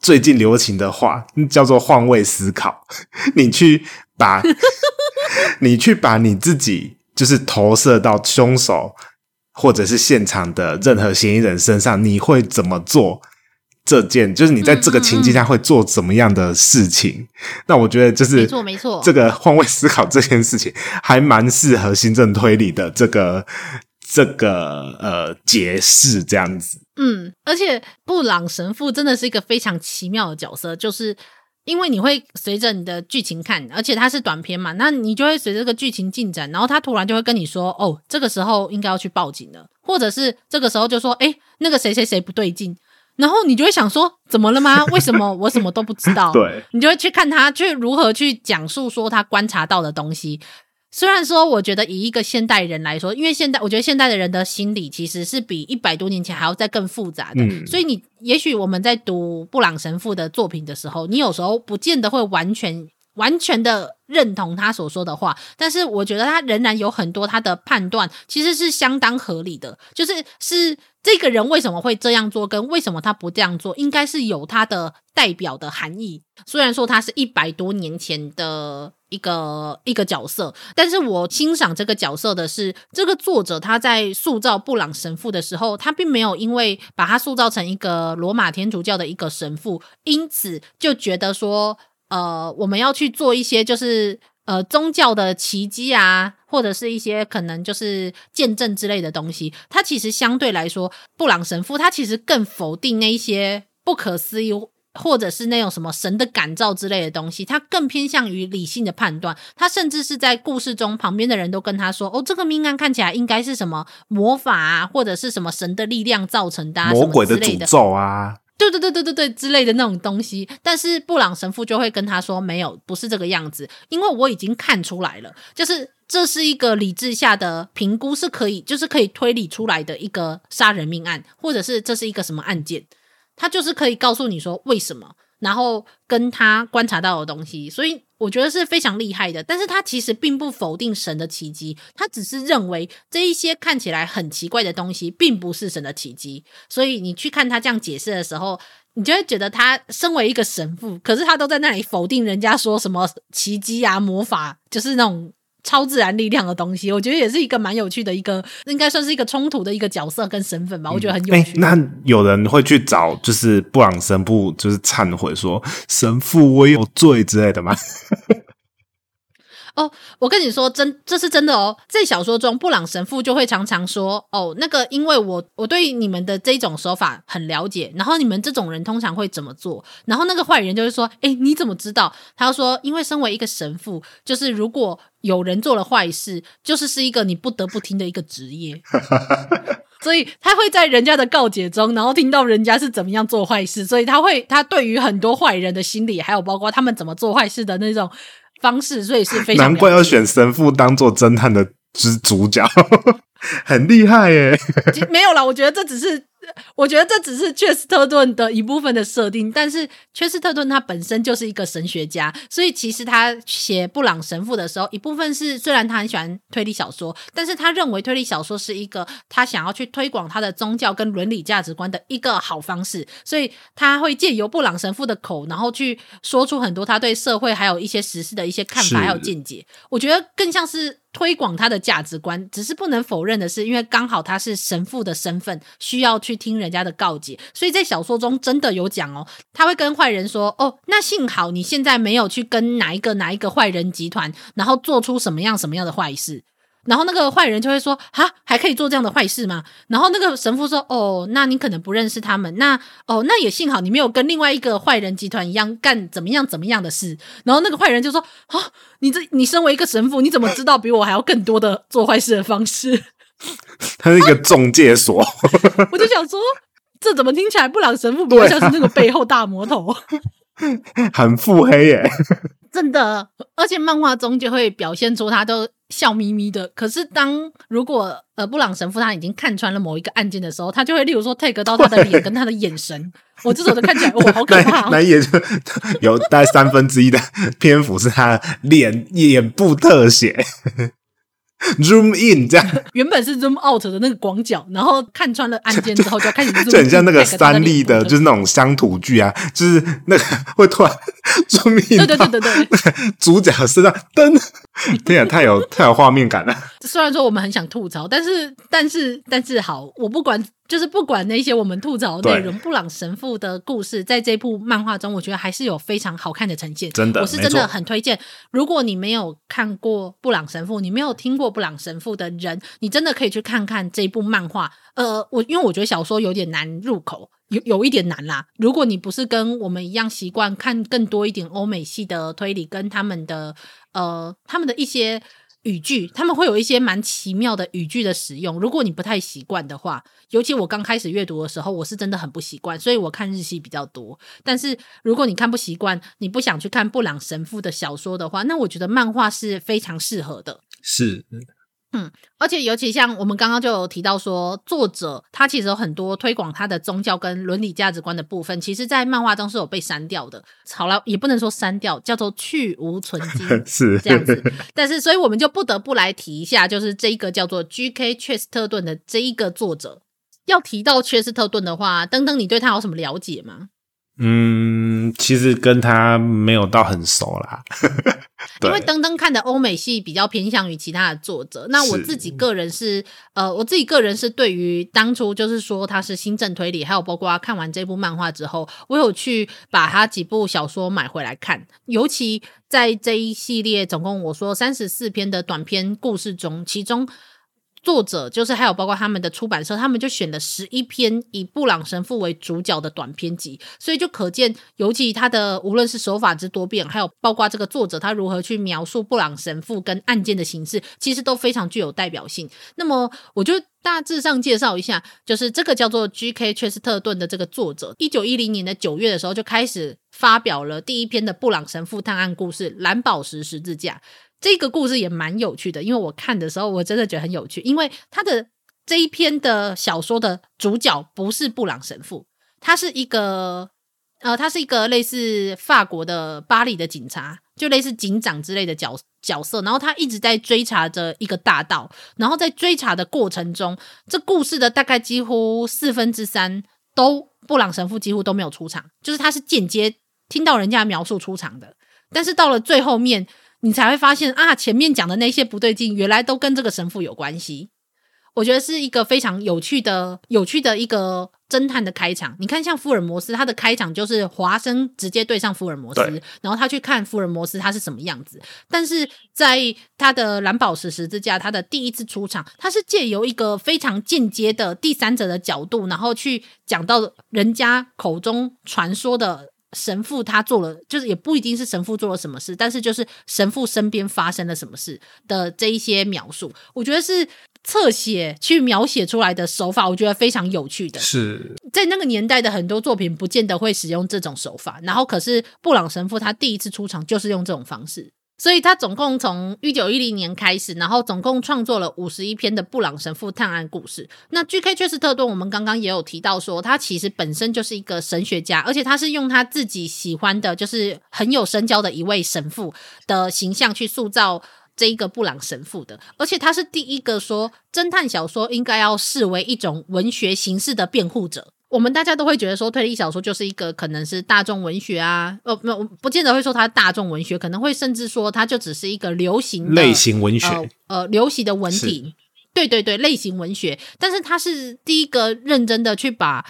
D: 最近流行的话，叫做换位思考，你去。把，你去把你自己就是投射到凶手或者是现场的任何嫌疑人身上，你会怎么做？这件就是你在这个情境下会做怎么样的事情？嗯嗯嗯，那我觉得就是没错没错，这个换位思考这件事情还蛮适合行政推理的这个这个呃解释这样子。
A: 嗯，而且布朗神父真的是一个非常奇妙的角色，就是。因为你会随着你的剧情看，而且它是短片嘛，那你就会随着这个剧情进展，然后他突然就会跟你说：“哦，这个时候应该要去报警了。”或者是这个时候就说：“诶，那个谁谁谁不对劲。”然后你就会想说：“怎么了吗？为什么我什么都不知道？”
D: 对，
A: 你就会去看他去如何去讲述说他观察到的东西。虽然说，我觉得以一个现代人来说，因为现代，我觉得现代的人的心理其实是比一百多年前还要再更复杂的。嗯，所以你也许我们在读布朗神父的作品的时候，你有时候不见得会完全完全的认同他所说的话，但是我觉得他仍然有很多他的判断其实是相当合理的，就是是这个人为什么会这样做，跟为什么他不这样做，应该是有他的代表的含义。虽然说他是一百多年前的。一个一个角色，但是我欣赏这个角色的是，这个作者他在塑造布朗神父的时候，他并没有因为把他塑造成一个罗马天主教的一个神父，因此就觉得说，呃，我们要去做一些就是呃宗教的奇迹啊，或者是一些可能就是见证之类的东西。他其实相对来说，布朗神父他其实更否定那一些不可思议。或者是那种什么神的感召之类的东西，他更偏向于理性的判断。他甚至是在故事中，旁边的人都跟他说：“哦，这个命案看起来应该是什么魔法啊，或者是什么神的力量造成的，啊，
D: 魔鬼的诅咒啊。”
A: 对对对对对对之类的那种东西。但是布朗神父就会跟他说：“没有，不是这个样子，因为我已经看出来了，就是这是一个理智下的评估是可以，就是可以推理出来的一个杀人命案，或者是这是一个什么案件。”他就是可以告诉你说为什么，然后跟他观察到的东西，所以我觉得是非常厉害的。但是他其实并不否定神的奇迹，他只是认为这一些看起来很奇怪的东西并不是神的奇迹。所以你去看他这样解释的时候，你就会觉得他身为一个神父，可是他都在那里否定人家说什么奇迹啊、魔法，就是那种。超自然力量的东西，我觉得也是一个蛮有趣的一个，应该算是一个冲突的一个角色跟身份吧。我觉得很有趣。
D: 欸，那有人会去找就是布朗神父，就是忏悔说神父我有罪之类的吗？
A: 哦，我跟你说，真这是真的哦。在小说中，布朗神父就会常常说：“哦，那个，因为我我对你们的这种手法很了解，然后你们这种人通常会怎么做？然后那个坏人就会说：‘诶，你怎么知道？’他说：‘因为身为一个神父，就是如果有人做了坏事，就是是一个你不得不听的一个职业，所以他会在人家的告解中，然后听到人家是怎么样做坏事，所以他会他对于很多坏人的心理，还有包括他们怎么做坏事的那种。”方式，所以是非常
D: 难怪要选神父当做侦探的之主角，很厉害耶！
A: 没有啦，我觉得这只是。我觉得这只是切斯特顿的一部分的设定，但是切斯特顿他本身就是一个神学家，所以其实他写布朗神父的时候，一部分是虽然他很喜欢推理小说，但是他认为推理小说是一个他想要去推广他的宗教跟伦理价值观的一个好方式，所以他会借由布朗神父的口，然后去说出很多他对社会还有一些时事的一些看法还有见解。我觉得更像是。推广他的价值观，只是不能否认的是，因为刚好他是神父的身份，需要去听人家的告解，所以在小说中真的有讲哦，他会跟坏人说：“哦，那幸好你现在没有去跟哪一个哪一个坏人集团，然后做出什么样什么样的坏事。”然后那个坏人就会说：“哈，还可以做这样的坏事吗？”然后那个神父说：“哦，那你可能不认识他们。那哦，那也幸好你没有跟另外一个坏人集团一样干怎么样怎么样的事。”然后那个坏人就说：“啊，你这你身为一个神父，你怎么知道比我还要更多的做坏事的方式？”
D: 他是一个中介所。
A: 我就想说，这怎么听起来布朗神父比较像是那个背后大魔头，
D: 很腹黑耶。
A: 真的，而且漫画中就会表现出他都笑眯眯的。可是当如果呃布朗神父他已经看穿了某一个案件的时候，他就会例如说 take 到他的脸跟他的眼神，我这种就看起来哇好可怕，哦。
D: 那也就有大概三分之一的篇幅是他脸眼部特写。Zoom in 这样，
A: 原本是 Zoom out 的那个广角，然后看穿了案件之后，就开始 Zoom，
D: 就很像那个三立的，就是那种乡土剧啊，就是那个会突然 Zoom in，
A: 对对对对对，
D: 主角身上灯，对啊，太有太有画面感了。
A: 虽然说我们很想吐槽，但是但是但是好，我不管。就是不管那些我们吐槽的内容，布朗神父的故事在这部漫画中，我觉得还是有非常好看的呈现。
D: 真的，
A: 我是真的很推荐。如果你没有看过布朗神父，你没有听过布朗神父的人，你真的可以去看看这部漫画。呃，我因为我觉得小说有点难入口，有有一点难啦。如果你不是跟我们一样习惯看更多一点欧美系的推理，跟他们的呃他们的一些。语句，他们会有一些蛮奇妙的语句的使用。如果你不太习惯的话，尤其我刚开始阅读的时候，我是真的很不习惯，所以我看日系比较多。但是如果你看不习惯，你不想去看布朗神父的小说的话，那我觉得漫画是非常适合的。
D: 是。
A: 嗯，而且尤其像我们刚刚就有提到说，作者他其实有很多推广他的宗教跟伦理价值观的部分，其实，在漫画中是有被删掉的。好了，也不能说删掉，叫做去无存 菁，
D: 是
A: 这样子。但是，所以我们就不得不来提一下，就是这一个叫做 G.K. 切斯特顿的这一个作者。要提到切斯特顿的话，登登，你对他有什么了解吗？
D: 嗯，其实跟他没有到很熟啦，
A: 因为登登看的欧美系比较偏向于其他的作者。那我自己个人是，是呃，我自己个人是对于当初就是说他是新政推理，还有包括看完这部漫画之后，我有去把他几部小说买回来看。尤其在这一系列总共我说三十四篇的短篇故事中，其中。作者就是还有包括他们的出版社，他们就选了十一篇以布朗神父为主角的短篇集，所以就可见，尤其他的无论是手法之多变，还有包括这个作者他如何去描述布朗神父跟案件的形式，其实都非常具有代表性。那么，我就大致上介绍一下，就是这个叫做 G.K. 切斯特顿的这个作者，一九一零年的九月的时候就开始发表了第一篇的布朗神父探案故事《蓝宝石十字架》。这个故事也蛮有趣的，因为我看的时候我真的觉得很有趣，因为他的这一篇的小说的主角不是布朗神父，他是一个呃，他是一个类似法国的巴黎的警察，就类似警长之类的角角色，然后他一直在追查着一个大盗，然后在追查的过程中，这故事的大概几乎四分之三都布朗神父几乎都没有出场，就是他是间接听到人家描述出场的，但是到了最后面。你才会发现啊，前面讲的那些不对劲，原来都跟这个神父有关系。我觉得是一个非常有趣的、有趣的一个侦探的开场。你看，像福尔摩斯，他的开场就是华生直接对上福尔摩斯，然后他去看福尔摩斯他是什么样子。但是在他的蓝宝石十字架，他的第一次出场，他是借由一个非常间接的第三者的角度，然后去讲到人家口中传说的。神父他做了，就是也不一定是神父做了什么事，但是就是神父身边发生了什么事的这一些描述，我觉得是侧写去描写出来的手法，我觉得非常有趣的。
D: 是
A: 在那个年代的很多作品不见得会使用这种手法，然后可是布朗神父他第一次出场就是用这种方式。所以他总共从一九一零年开始，然后总共创作了五十一篇的布朗神父探案故事。那 G.K. 确实特顿，我们刚刚也有提到说，他其实本身就是一个神学家，而且他是用他自己喜欢的，就是很有深交的一位神父的形象去塑造这一个布朗神父的。而且他是第一个说，侦探小说应该要视为一种文学形式的辩护者。我们大家都会觉得说，推理小说就是一个可能是大众文学啊，呃，没有，不见得会说它大众文学，可能会甚至说它就只是一个流行的
D: 类型文学，
A: 呃，呃，流行的文体，对对对，类型文学。但是他是第一个认真的去把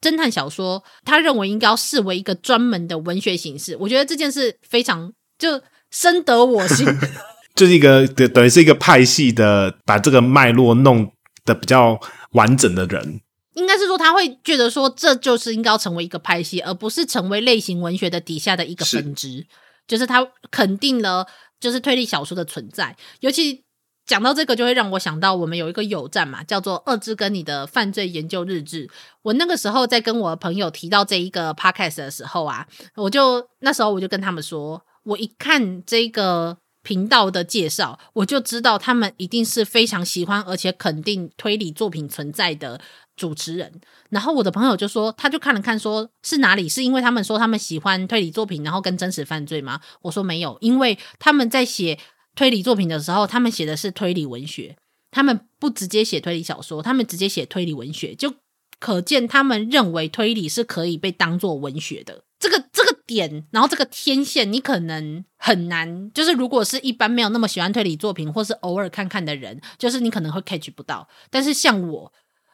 A: 侦探小说，他认为应该要视为一个专门的文学形式。我觉得这件事非常就深得我心，
D: 就是一个等于是一个派系的，把这个脉络弄得比较完整的人。
A: 应该是说，他会觉得说，这就是应该要成为一个派系，而不是成为类型文学的底下的一个分支。是就是他肯定了，就是推理小说的存在。尤其讲到这个，就会让我想到我们有一个友站嘛，叫做“二之跟你的犯罪研究日志”。我那个时候在跟我的朋友提到这一个 podcast 的时候啊，我就那时候我就跟他们说，我一看这个频道的介绍，我就知道他们一定是非常喜欢而且肯定推理作品存在的主持人。然后我的朋友就说，他就看了看，说是哪里？是因为他们说他们喜欢推理作品，然后跟真实犯罪吗？我说没有，因为他们在写推理作品的时候，他们写的是推理文学，他们不直接写推理小说，他们直接写推理文学，就可见他们认为推理是可以被当作文学的。这个这个点，然后这个天线，你可能很难，就是如果是一般没有那么喜欢推理作品，或是偶尔看看的人，就是你可能会 catch 不到。但是像我，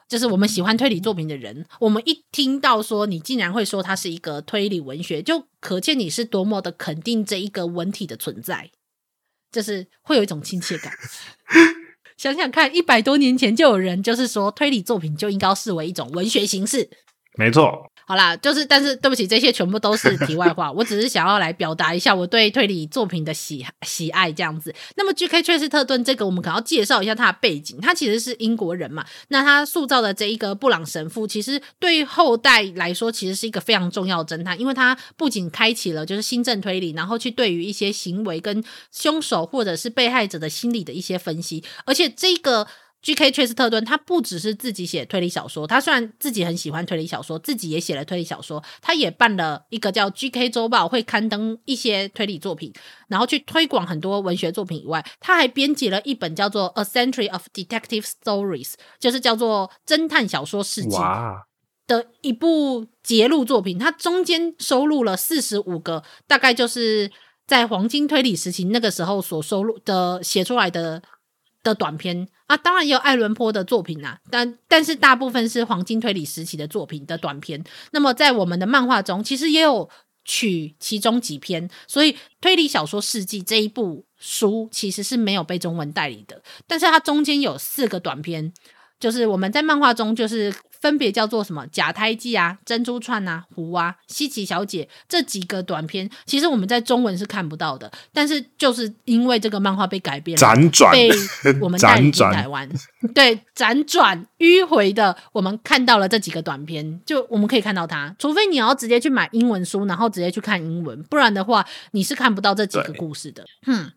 A: 就是我们喜欢推理作品的人，我们一听到说你竟然会说它是一个推理文学，就可见你是多么的肯定这一个文体的存在，就是会有一种亲切感。想想看，一百多年前就有人就是说推理作品就应该视为一种文学形式，
D: 没错。
A: 好啦，就是，但是对不起，这些全部都是题外话。我只是想要来表达一下我对推理作品的喜喜爱这样子。那么，G.K. 崔斯特顿这个，我们可能要介绍一下他的背景。他其实是英国人嘛，那他塑造的这一个布朗神父，其实对于后代来说，其实是一个非常重要的侦探，因为他不仅开启了就是新政推理，然后去对于一些行为跟凶手或者是被害者的心理的一些分析，而且这个。G.K. 切斯特顿，他不只是自己写推理小说，他虽然自己很喜欢推理小说，自己也写了推理小说，他也办了一个叫 G.K. 周报，会刊登一些推理作品，然后去推广很多文学作品以外，他还编辑了一本叫做《A Century of Detective Stories》，就是叫做侦探小说世纪的一部节录作品，它中间收录了四十五个，大概就是在黄金推理时期那个时候所收录的写出来的。的短篇啊，当然也有爱伦坡的作品啊，但但是大部分是黄金推理时期的作品的短篇。那么在我们的漫画中，其实也有取其中几篇，所以推理小说世纪这一部书其实是没有被中文代理的，但是它中间有四个短篇，就是我们在漫画中就是。分别叫做什么假胎记啊、珍珠串啊、狐啊、西奇小姐这几个短片，其实我们在中文是看不到的。但是就是因为这个漫画被改编，
D: 辗转
A: 被我们带进台湾，对，辗转迂回的，我们看到了这几个短片，就我们可以看到它。除非你要直接去买英文书，然后直接去看英文，不然的话你是看不到这几个故事的。嗯。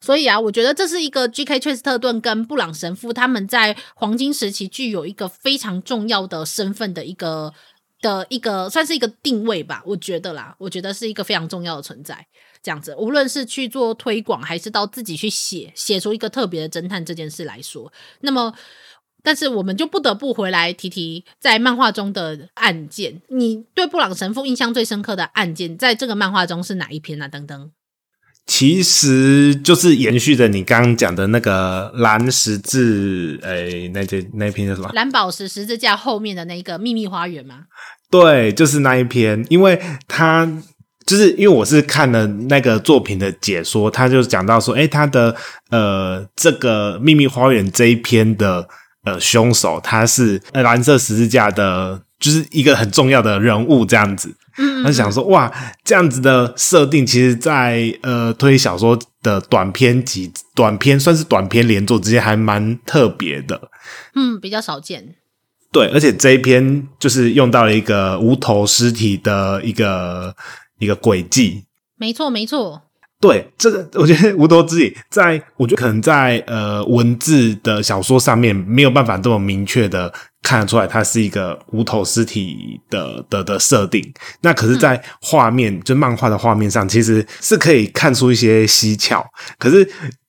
A: 所以啊，我觉得这是一个 G.K. 崔斯特顿跟布朗神父他们在黄金时期具有一个非常重要的身份的一个的一个算是一个定位吧。我觉得啦，我觉得是一个非常重要的存在。这样子，无论是去做推广，还是到自己去写写出一个特别的侦探这件事来说，那么，但是我们就不得不回来提提在漫画中的案件。你对布朗神父印象最深刻的案件，在这个漫画中是哪一篇啊？等等。
D: 其实就是延续着你刚刚讲的那个蓝十字，诶、欸，那这那一篇叫什么？
A: 蓝宝石十字架后面的那个秘密花园吗？
D: 对，就是那一篇。因为他就是因为我是看了那个作品的解说，他就讲到说，诶、欸，他的呃这个秘密花园这一篇的呃凶手，他是蓝色十字架的，就是一个很重要的人物，这样子。他就想说，哇，这样子的设定，其实在呃推理小说的短篇集、短篇算是短篇连作之间，还蛮特别的。
A: 嗯，比较少见。
D: 对，而且这一篇就是用到了一个无头尸体的一个一个轨迹。
A: 没错，没错。
D: 对，这个我觉得无头之体，在我觉得可能在呃文字的小说上面没有办法这么明确的看得出来，它是一个无头尸体的的的设定。那可是，在画面、嗯、就漫画的画面上，其实是可以看出一些蹊跷。可是，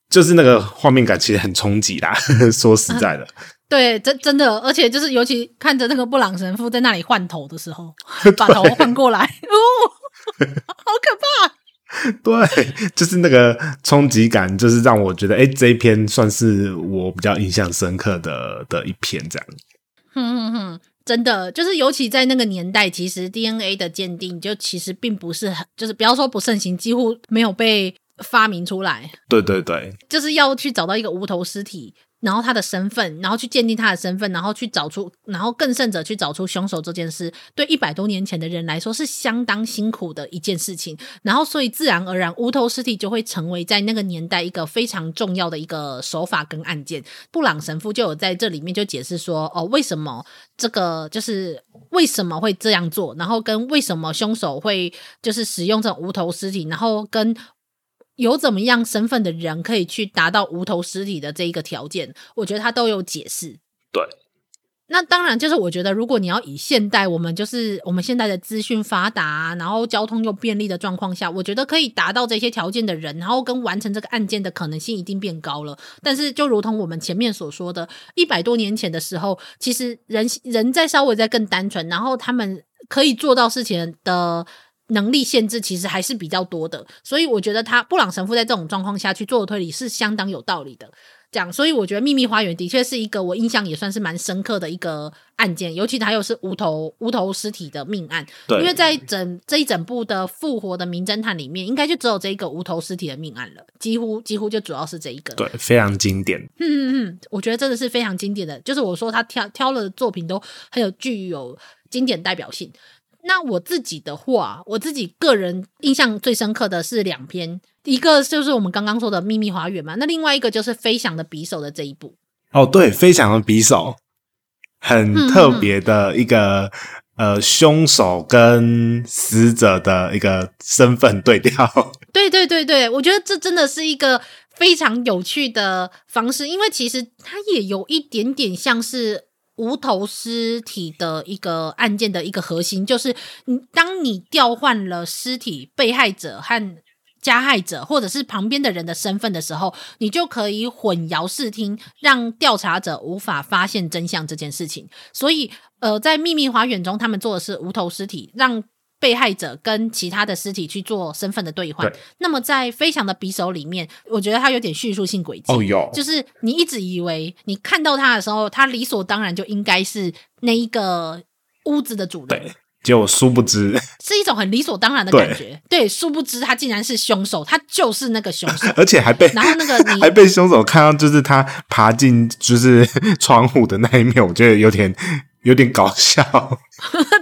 D: 就是那个画面感其实很冲击啦。说实在的，
A: 啊、对，真真的，而且就是尤其看着那个布朗神父在那里换头的时候，把头换过来，哦，好可怕。
D: 对，就是那个冲击感，就是让我觉得，哎，这一篇算是我比较印象深刻的的一篇，这样。
A: 哼哼哼，真的，就是尤其在那个年代，其实 DNA 的鉴定就其实并不是很，就是不要说不盛行，几乎没有被发明出来。
D: 对对对，
A: 就是要去找到一个无头尸体。然后他的身份，然后去鉴定他的身份，然后去找出，然后更甚者去找出凶手这件事，对一百多年前的人来说是相当辛苦的一件事情。然后，所以自然而然，无头尸体就会成为在那个年代一个非常重要的一个手法跟案件。布朗神父就有在这里面就解释说，哦，为什么这个就是为什么会这样做，然后跟为什么凶手会就是使用这种无头尸体，然后跟。有怎么样身份的人可以去达到无头尸体的这一个条件，我觉得他都有解释。
D: 对。
A: 那当然，就是我觉得，如果你要以现代我们就是我们现在的资讯发达啊，然后交通又便利的状况下，我觉得可以达到这些条件的人，然后跟完成这个案件的可能性一定变高了。但是，就如同我们前面所说的，一百多年前的时候，其实人人在稍微在更单纯，然后他们可以做到事情的能力限制其实还是比较多的。所以，我觉得他布朗神父在这种状况下去做的推理是相当有道理的。这样，所以我觉得《秘密花园》的确是一个我印象也算是蛮深刻的一个案件，尤其它又是无头无头尸体的命案。对，因为在整这一整部的复活的名侦探里面，应该就只有这一个无头尸体的命案了，几乎几乎就主要是这一个。
D: 对，非常经典。
A: 嗯 嗯嗯，我觉得真的是非常经典的，就是我说他挑挑了的作品都很有具有经典代表性。那我自己的话，我自己个人印象最深刻的是两篇，一个就是我们刚刚说的《秘密花园》嘛，那另外一个就是《飞翔的匕首》的这一部。
D: 哦，对，《飞翔的匕首》很特别的一个、嗯、呃，凶手跟死者的一个身份对调。
A: 对对对对，我觉得这真的是一个非常有趣的方式，因为其实它也有一点点像是。无头尸体的一个案件的一个核心，就是你当你调换了尸体被害者和加害者，或者是旁边的人的身份的时候，你就可以混淆视听，让调查者无法发现真相这件事情。所以，呃，在秘密花园中，他们做的是无头尸体，让。被害者跟其他的尸体去做身份的兑换。那么在飞翔的匕首里面，我觉得它有点叙述性轨迹。哦哟，就是你一直以为你看到他的时候，他理所当然就应该是那一个屋子的主人。对，
D: 结果殊不知
A: 是一种很理所当然的感觉。对，对，殊不知他竟然是凶手，他就是那个凶手，
D: 而且还被
A: 然后那个你
D: 还被凶手看到，就是他爬进就是窗户的那一面，我觉得有点。有点搞笑，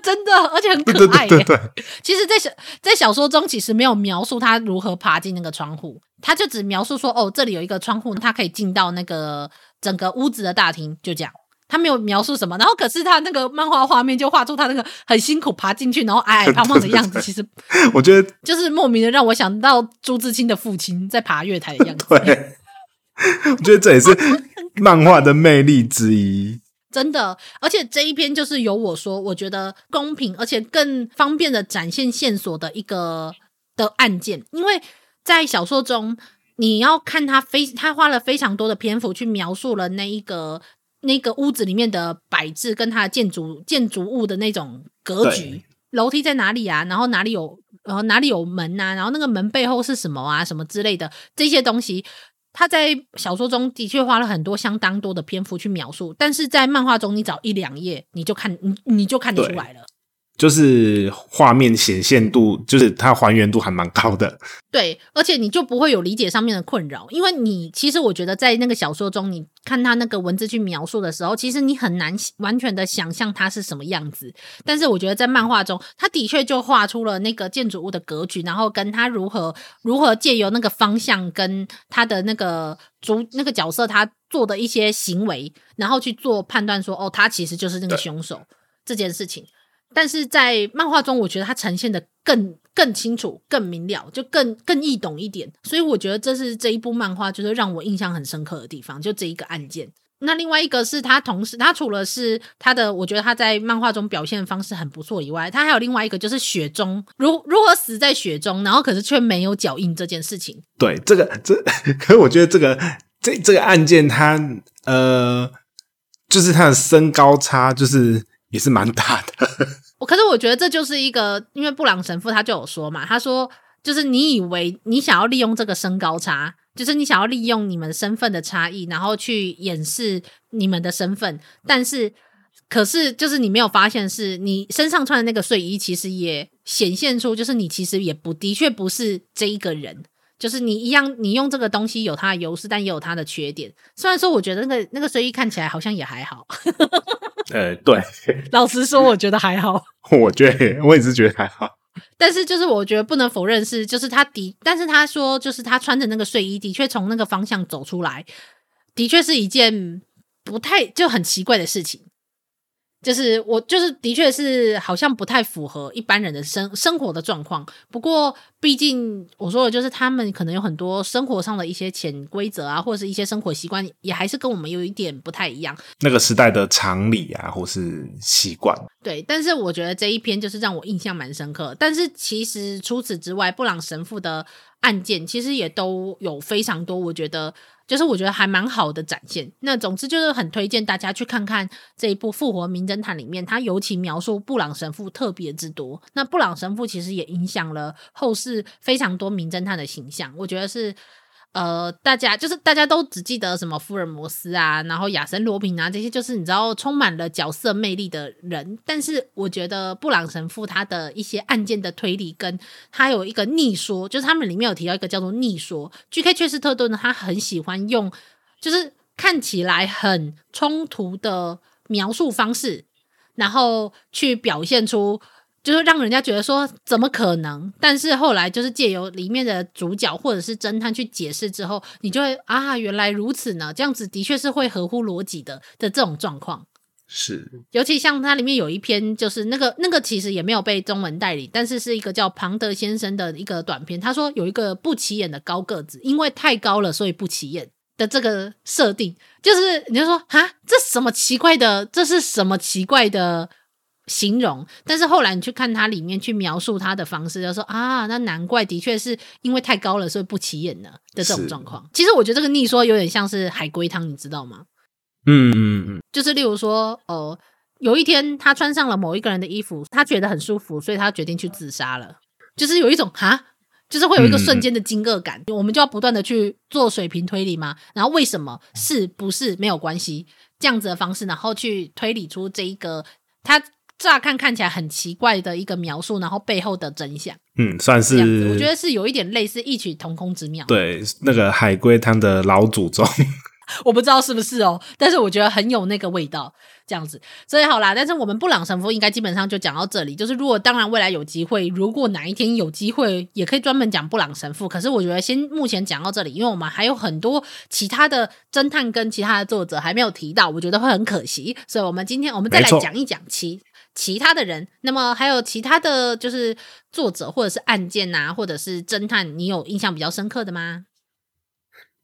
A: 真的，而且很可爱耶。对对对对，其实，在小在小说中，其实没有描述他如何爬进那个窗户，他就只描述说，哦，这里有一个窗户，他可以进到那个整个屋子的大厅，就这样。他没有描述什么，然后可是他那个漫画画面就画出他那个很辛苦爬进去，然后矮矮胖胖的样子。其实，
D: 我觉得
A: 就是莫名的让我想到朱自清的父亲在爬月台的样子。
D: 对，我觉得这也是漫画的魅力之一。
A: 真的，而且这一篇就是由我说，我觉得公平，而且更方便的展现线索的一个的案件。因为在小说中，你要看他非他花了非常多的篇幅去描述了那一个那个屋子里面的摆置，跟它的建筑建筑物的那种格局，楼梯在哪里啊？然后哪里有呃哪里有门啊？然后那个门背后是什么啊？什么之类的这些东西。他在小说中的确花了很多相当多的篇幅去描述，但是在漫画中，你找一两页，你就看你你就看得出来了。
D: 就是画面显现度，就是它还原度还蛮高的。
A: 对，而且你就不会有理解上面的困扰，因为你其实我觉得在那个小说中，你看他那个文字去描述的时候，其实你很难完全的想象它是什么样子。但是我觉得在漫画中，他的确就画出了那个建筑物的格局，然后跟他如何如何借由那个方向跟他的那个主那个角色他做的一些行为，然后去做判断说，哦，他其实就是那个凶手这件事情。但是在漫画中，我觉得它呈现的更更清楚、更明了，就更更易懂一点。所以我觉得这是这一部漫画就是让我印象很深刻的地方，就这一个案件。那另外一个是他同时，他除了是他的，我觉得他在漫画中表现的方式很不错以外，他还有另外一个就是雪中如如何死在雪中，然后可是却没有脚印这件事情。
D: 对，这个这，可是我觉得这个这这个案件它，他呃，就是他的身高差就是。也是蛮大的，
A: 我可是我觉得这就是一个，因为布朗神父他就有说嘛，他说就是你以为你想要利用这个身高差，就是你想要利用你们身份的差异，然后去掩饰你们的身份，但是可是就是你没有发现是你身上穿的那个睡衣，其实也显现出就是你其实也不的确不是这一个人。就是你一样，你用这个东西有它的优势，但也有它的缺点。虽然说，我觉得那个那个睡衣看起来好像也还好。
D: 呃，对，
A: 老实说，我觉得还好。
D: 我觉得我也是觉得还好。
A: 但是，就是我觉得不能否认是，就是他的，但是他说，就是他穿着那个睡衣，的确从那个方向走出来，的确是一件不太就很奇怪的事情。就是我就是的确是好像不太符合一般人的生生活的状况。不过毕竟我说的就是他们可能有很多生活上的一些潜规则啊，或者是一些生活习惯，也还是跟我们有一点不太一样。
D: 那个时代的常理啊，或是习惯。
A: 对，但是我觉得这一篇就是让我印象蛮深刻。但是其实除此之外，布朗神父的案件其实也都有非常多，我觉得。就是我觉得还蛮好的展现。那总之就是很推荐大家去看看这一部《复活名侦探》里面，他尤其描述布朗神父特别之多。那布朗神父其实也影响了后世非常多名侦探的形象。我觉得是。呃，大家就是大家都只记得什么福尔摩斯啊，然后亚森罗宾啊，这些就是你知道充满了角色魅力的人。但是我觉得布朗神父他的一些案件的推理，跟他有一个逆说，就是他们里面有提到一个叫做逆说。G.K. 确实特顿呢，他很喜欢用就是看起来很冲突的描述方式，然后去表现出。就是让人家觉得说怎么可能？但是后来就是借由里面的主角或者是侦探去解释之后，你就会啊，原来如此呢。这样子的确是会合乎逻辑的的这种状况。
D: 是，
A: 尤其像它里面有一篇，就是那个那个其实也没有被中文代理，但是是一个叫庞德先生的一个短片。他说有一个不起眼的高个子，因为太高了，所以不起眼的这个设定，就是你就说啊，这什么奇怪的？这是什么奇怪的？形容，但是后来你去看它里面去描述它的方式，就说啊，那难怪的确是因为太高了，所以不起眼了的这种状况。其实我觉得这个逆说有点像是海龟汤，你知道吗？
D: 嗯嗯嗯，
A: 就是例如说，哦、呃，有一天他穿上了某一个人的衣服，他觉得很舒服，所以他决定去自杀了。就是有一种哈，就是会有一个瞬间的惊愕感，嗯、我们就要不断的去做水平推理嘛。然后为什么是不是没有关系这样子的方式，然后去推理出这一个他。乍看看起来很奇怪的一个描述，然后背后的真相，
D: 嗯，算是
A: 我觉得是有一点类似异曲同工之妙。
D: 对，那个海龟汤的老祖宗，
A: 我不知道是不是哦，但是我觉得很有那个味道，这样子。所以好啦，但是我们布朗神父应该基本上就讲到这里。就是如果当然未来有机会，如果哪一天有机会，也可以专门讲布朗神父。可是我觉得先目前讲到这里，因为我们还有很多其他的侦探跟其他的作者还没有提到，我觉得会很可惜。所以我们今天我们再来讲一讲其。其他的人，那么还有其他的就是作者或者是案件啊，或者是侦探，你有印象比较深刻的吗？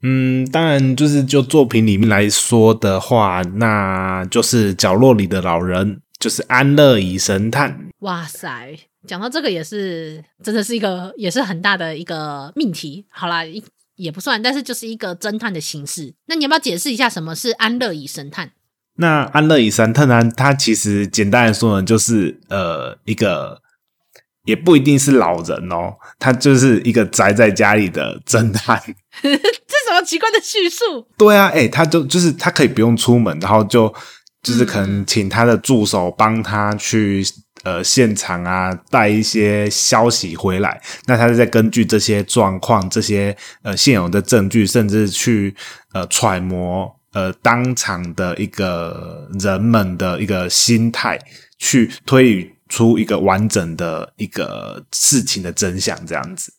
D: 嗯，当然就是就作品里面来说的话，那就是角落里的老人，就是安乐椅神探。
A: 哇塞，讲到这个也是真的是一个也是很大的一个命题。好啦，也不算，但是就是一个侦探的形式。那你要不要解释一下什么是安乐椅神探？
D: 那安乐椅神探呢？他其实简单来说呢，就是呃一个也不一定是老人哦，他就是一个宅在家里的侦探。
A: 这什么奇怪的叙述？
D: 对啊，诶、欸、他就就是他可以不用出门，然后就就是可能请他的助手帮他去呃现场啊带一些消息回来。那他是在根据这些状况、这些呃现有的证据，甚至去呃揣摩。呃，当场的一个人们的一个心态，去推理出一个完整的一个事情的真相，这样子。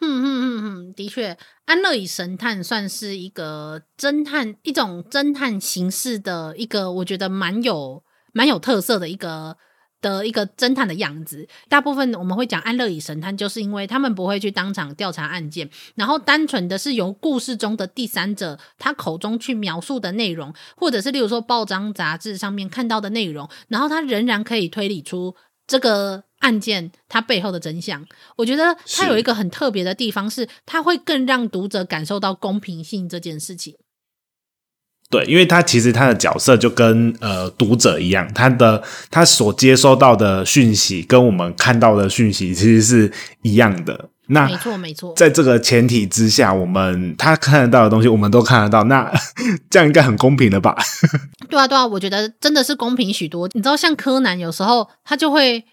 A: 嗯嗯嗯嗯，的确，安乐椅神探算是一个侦探，一种侦探形式的一个，我觉得蛮有蛮有特色的一个。的一个侦探的样子，大部分我们会讲安乐椅神探，就是因为他们不会去当场调查案件，然后单纯的是由故事中的第三者他口中去描述的内容，或者是例如说报章杂志上面看到的内容，然后他仍然可以推理出这个案件它背后的真相。我觉得它有一个很特别的地方是，它会更让读者感受到公平性这件事情。
D: 对，因为他其实他的角色就跟呃读者一样，他的他所接收到的讯息跟我们看到的讯息其实是一样的。那
A: 没错没错，
D: 在这个前提之下，我们他看得到的东西，我们都看得到，那 这样应该很公平了吧？
A: 对啊对啊，我觉得真的是公平许多。你知道，像柯南有时候他就会。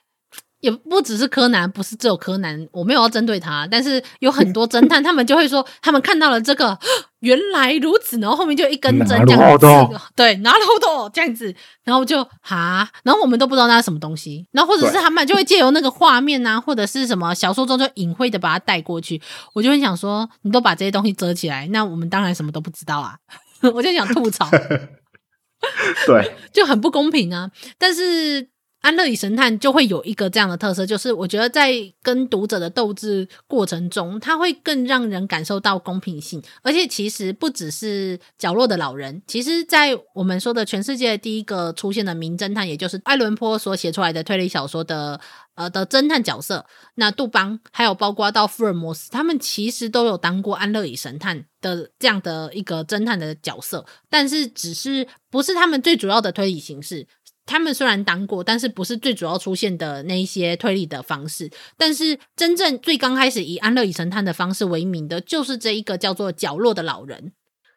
A: 也不只是柯南，不是只有柯南，我没有要针对他，但是有很多侦探，他们就会说，他们看到了这个，原来如此，然后后面就一根针这样子，对，拿了好多这样子，然后就哈，然后我们都不知道那是什么东西，然后或者是他们就会借由那个画面啊，或者是什么小说中就隐晦的把它带过去，我就会想说，你都把这些东西遮起来，那我们当然什么都不知道啊，我就想吐槽。
D: 对，
A: 就很不公平啊。但是。安乐椅神探就会有一个这样的特色，就是我觉得在跟读者的斗智过程中，他会更让人感受到公平性。而且其实不只是角落的老人，其实，在我们说的全世界第一个出现的名侦探，也就是爱伦坡所写出来的推理小说的呃的侦探角色，那杜邦还有包括到福尔摩斯，他们其实都有当过安乐椅神探的这样的一个侦探的角色，但是只是不是他们最主要的推理形式。他们虽然当过，但是不是最主要出现的那一些推理的方式。但是真正最刚开始以安乐椅神探的方式为名的，就是这一个叫做角落的老人。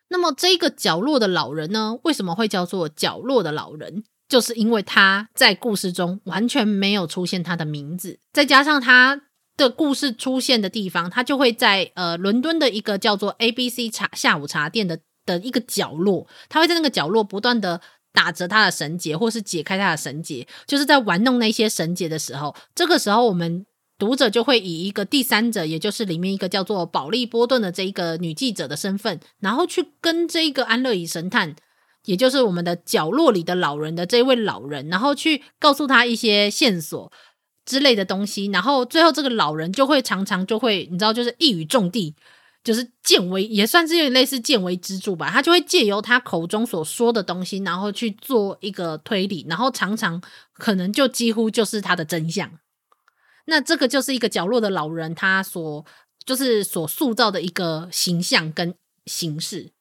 A: 那么这一个角落的老人呢，为什么会叫做角落的老人？就是因为他在故事中完全没有出现他的名字，再加上他的故事出现的地方，他就会在呃伦敦的一个叫做 ABC 茶下午茶店的的一个角落，他会在那个角落不断的。打折他的绳结，或是解开他的绳结，就是在玩弄那些绳结的时候，这个时候我们读者就会以一个第三者，也就是里面一个叫做保利波顿的这一个女记者的身份，然后去跟这一个安乐椅神探，也就是我们的角落里的老人的这位老人，然后去告诉他一些线索之类的东西，然后最后这个老人就会常常就会，你知道，就是一语中的。就是见微也算是有点类似见微知著吧，他就会借由他口中所说的东西，然后去做一个推理，然后常常可能就几乎就是他的真相。那这个就是一个角落的老人，他所就是所塑造的一个形象跟形式。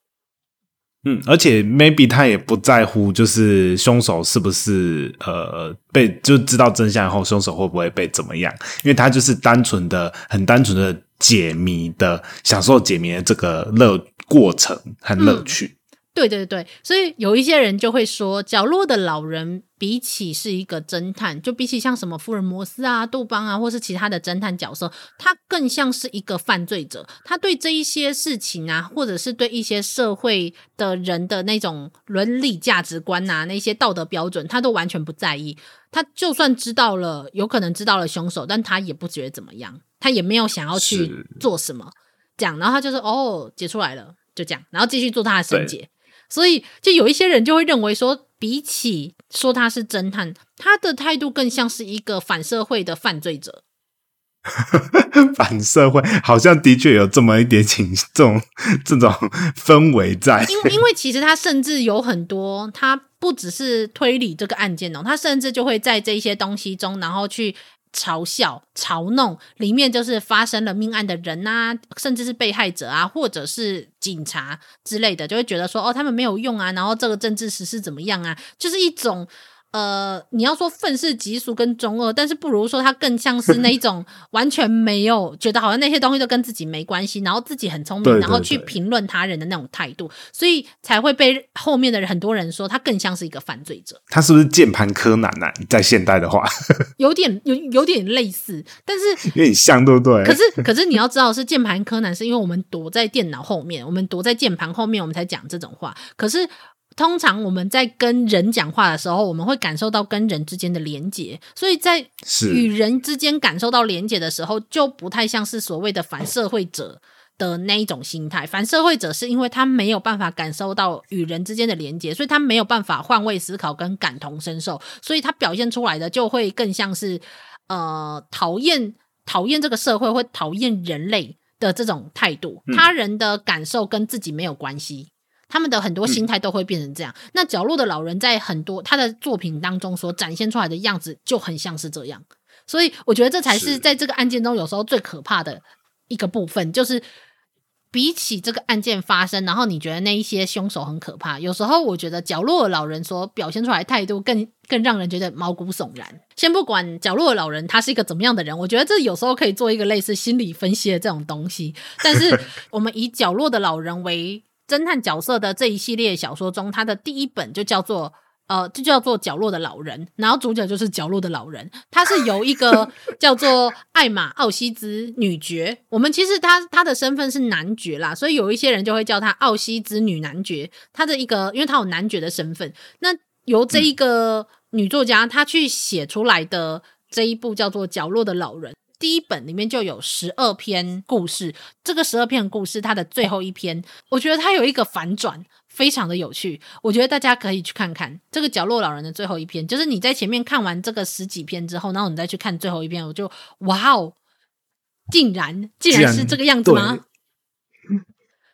D: 嗯，而且 maybe 他也不在乎，就是凶手是不是呃被就知道真相以后，凶手会不会被怎么样？因为他就是单纯的很单纯的。解谜的，享受解谜的这个乐过程和乐趣。
A: 对对对，所以有一些人就会说，角落的老人比起是一个侦探，就比起像什么福尔摩斯啊、杜邦啊，或是其他的侦探角色，他更像是一个犯罪者。他对这一些事情啊，或者是对一些社会的人的那种伦理价值观啊，那些道德标准，他都完全不在意。他就算知道了，有可能知道了凶手，但他也不觉得怎么样。他也没有想要去做什么，这样，然后他就说：“哦，解出来了，就这样，然后继续做他的绳结。”所以，就有一些人就会认为说，比起说他是侦探，他的态度更像是一个反社会的犯罪者。
D: 反社会好像的确有这么一点倾这种这种氛围在。
A: 因为因为其实他甚至有很多，他不只是推理这个案件哦，他甚至就会在这些东西中，然后去。嘲笑、嘲弄，里面就是发生了命案的人啊，甚至是被害者啊，或者是警察之类的，就会觉得说，哦，他们没有用啊，然后这个政治时事怎么样啊，就是一种。呃，你要说愤世嫉俗跟中二，但是不如说他更像是那一种 完全没有觉得好像那些东西都跟自己没关系，然后自己很聪明，对对对，然后去评论他人的那种态度，所以才会被后面的人很多人说他更像是一个犯罪者。
D: 他是不是键盘柯南呢、啊？在现代的话，
A: 有点有有点类似，但是
D: 有点像，对不对？
A: 可是可是你要知道，是键盘柯南，是因为我们躲在电脑后面，我们躲在键盘后面，我们才讲这种话。可是。通常我们在跟人讲话的时候，我们会感受到跟人之间的连结，所以在与人之间感受到连结的时候，就不太像是所谓的反社会者的那一种心态。反社会者是因为他没有办法感受到与人之间的连结，所以他没有办法换位思考跟感同身受，所以他表现出来的就会更像是呃讨厌讨厌这个社会，会讨厌人类的这种态度。他人的感受跟自己没有关系。他们的很多心态都会变成这样。嗯、那角落的老人在很多他的作品当中所展现出来的样子就很像是这样，所以我觉得这才是在这个案件中有时候最可怕的一个部分，就是比起这个案件发生，然后你觉得那一些凶手很可怕，有时候我觉得角落的老人所表现出来态度更更让人觉得毛骨悚然。先不管角落的老人他是一个怎么样的人，我觉得这有时候可以做一个类似心理分析的这种东西。但是 我们以角落的老人为侦探角色的这一系列小说中，他的第一本就叫做呃，就叫做《角落的老人》，然后主角就是角落的老人。他是由一个 叫做艾玛奥西兹女爵，我们其实他他的身份是男爵啦，所以有一些人就会叫他奥西兹女男爵。他的一个，因为他有男爵的身份，那由这一个女作家她去写出来的这一部叫做《角落的老人》。第一本里面就有十二篇故事，这个十二篇故事，它的最后一篇，我觉得它有一个反转，非常的有趣。我觉得大家可以去看看这个角落老人的最后一篇，就是你在前面看完这个十几篇之后，然后你再去看最后一篇，我就哇哦，竟然竟然是这个样子吗？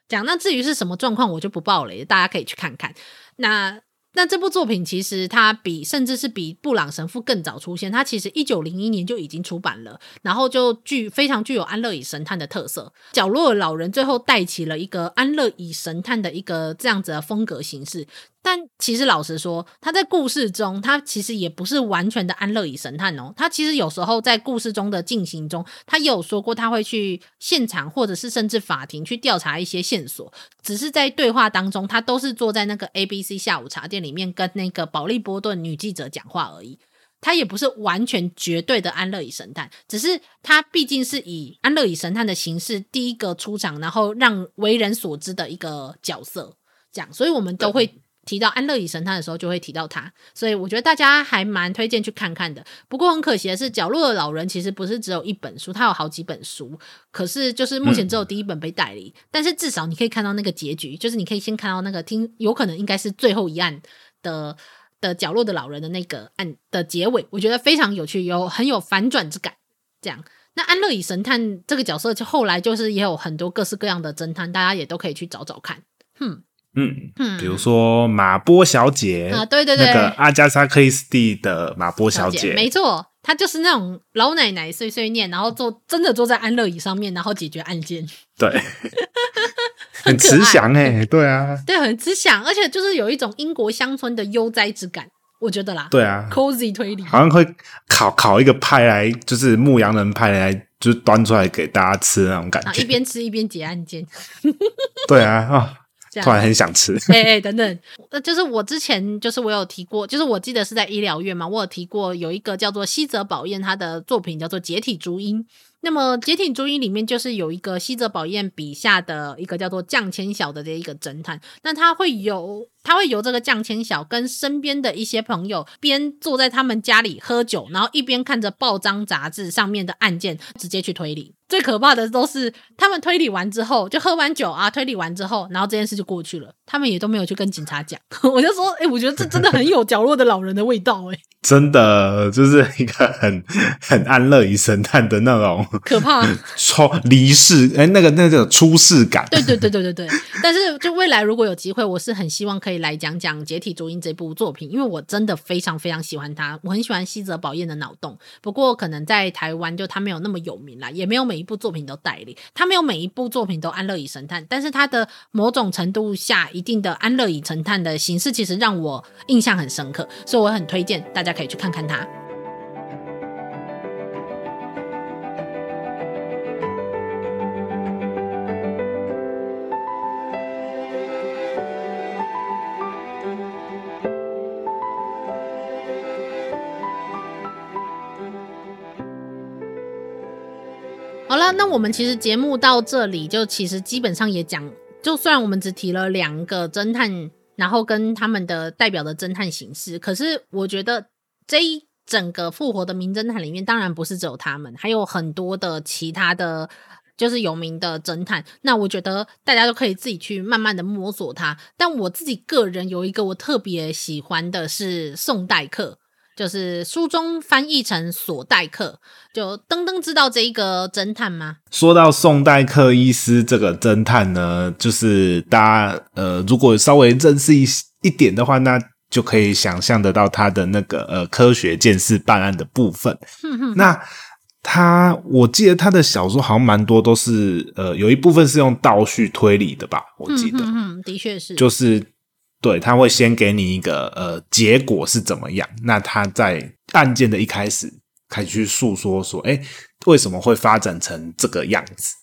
A: 讲那 至于是什么状况，我就不爆雷，大家可以去看看。那。那这部作品其实它比甚至是比布朗神父更早出现，它其实一九零一年就已经出版了，然后就具非常具有安乐椅神探的特色。角落老人最后带起了一个安乐椅神探的一个这样子的风格形式。但其实老实说，他在故事中，他其实也不是完全的安乐椅神探哦。他其实有时候在故事中的进行中，他也有说过他会去现场，或者是甚至法庭去调查一些线索。只是在对话当中，他都是坐在那个 ABC 下午茶店里面跟那个保利波顿女记者讲话而已。她也不是完全绝对的安乐椅神探，只是她毕竟是以安乐椅神探的形式第一个出场，然后让为人所知的一个角色。这样，所以我们都会。提到安乐椅神探的时候，就会提到他，所以我觉得大家还蛮推荐去看看的。不过很可惜的是，《角落的老人》其实不是只有一本书，它有好几本书，可是就是目前只有第一本被代理。但是至少你可以看到那个结局，就是你可以先看到那个听，有可能应该是最后一案的的《角落的老人》的那个案的结尾，我觉得非常有趣，有很有反转之感。这样，那安乐椅神探这个角色，就后来就是也有很多各式各样的侦探，大家也都可以去找找看。哼。
D: 比如说马波小姐
A: 啊，对对对，
D: 那个阿加莎克里斯蒂的马波小姐，
A: 小姐没错，她就是那种老奶奶碎碎念，然后坐真的坐在安乐椅上面，然后解决案件，
D: 对，很慈祥哎，对啊，
A: 对，很慈祥，而且就是有一种英国乡村的悠哉之感，我觉得啦，
D: 对啊
A: ，cozy 推理，
D: 好像会烤烤一个派来，就是牧羊人派来，就端出来给大家吃那种感觉，
A: 一边吃一边解案件，
D: 对啊啊。突然很想吃，
A: 哎哎，等等，那就是我之前就是我有提过，就是我记得是在医疗院嘛，我有提过有一个叫做西泽保彦，他的作品叫做《解体足音》。那么《解体足音》里面就是有一个西泽保彦笔下的一个叫做降千晓的这一个侦探，那他会有他会由这个降千晓跟身边的一些朋友边坐在他们家里喝酒，然后一边看着报章杂志上面的案件，直接去推理。最可怕的都是他们推理完之后，就喝完酒啊，推理完之后，然后这件事就过去了，他们也都没有去跟警察讲。我就说，哎、欸，我觉得这真的很有角落的老人的味道、欸，哎，
D: 真的就是一个很很安乐椅神探的那种
A: 可怕，
D: 出离世，哎、欸，那个那个出世感。
A: 对对对对对对。但是就未来如果有机会，我是很希望可以来讲讲《解体朱音》这部作品，因为我真的非常非常喜欢它，我很喜欢西泽保彦的脑洞。不过可能在台湾就他没有那么有名啦，也没有每一部作品都代理，他没有每一部作品都安乐以神探，但是他的某种程度下一定的安乐以神探的形式，其实让我印象很深刻，所以我很推荐大家可以去看看他。好了，那我们其实节目到这里就其实基本上也讲，就算我们只提了两个侦探，然后跟他们的代表的侦探形式，可是我觉得这一整个复活的名侦探里面，当然不是只有他们，还有很多的其他的就是有名的侦探。那我觉得大家都可以自己去慢慢的摸索他。但我自己个人有一个我特别喜欢的是宋代克。就是书中翻译成索代克，就登登知道这一个侦探吗？
D: 说到宋代克医师这个侦探呢，就是大家呃，如果稍微认识一一点的话，那就可以想象得到他的那个呃科学鉴识办案的部分。哼哼，那他我记得他的小说好像蛮多都是呃有一部分是用倒叙推理的吧？我记得，
A: 嗯，的确是，
D: 就是。对，他会先给你一个呃结果是怎么样，那他在案件的一开始开始去诉说说，哎，为什么会发展成这个样子？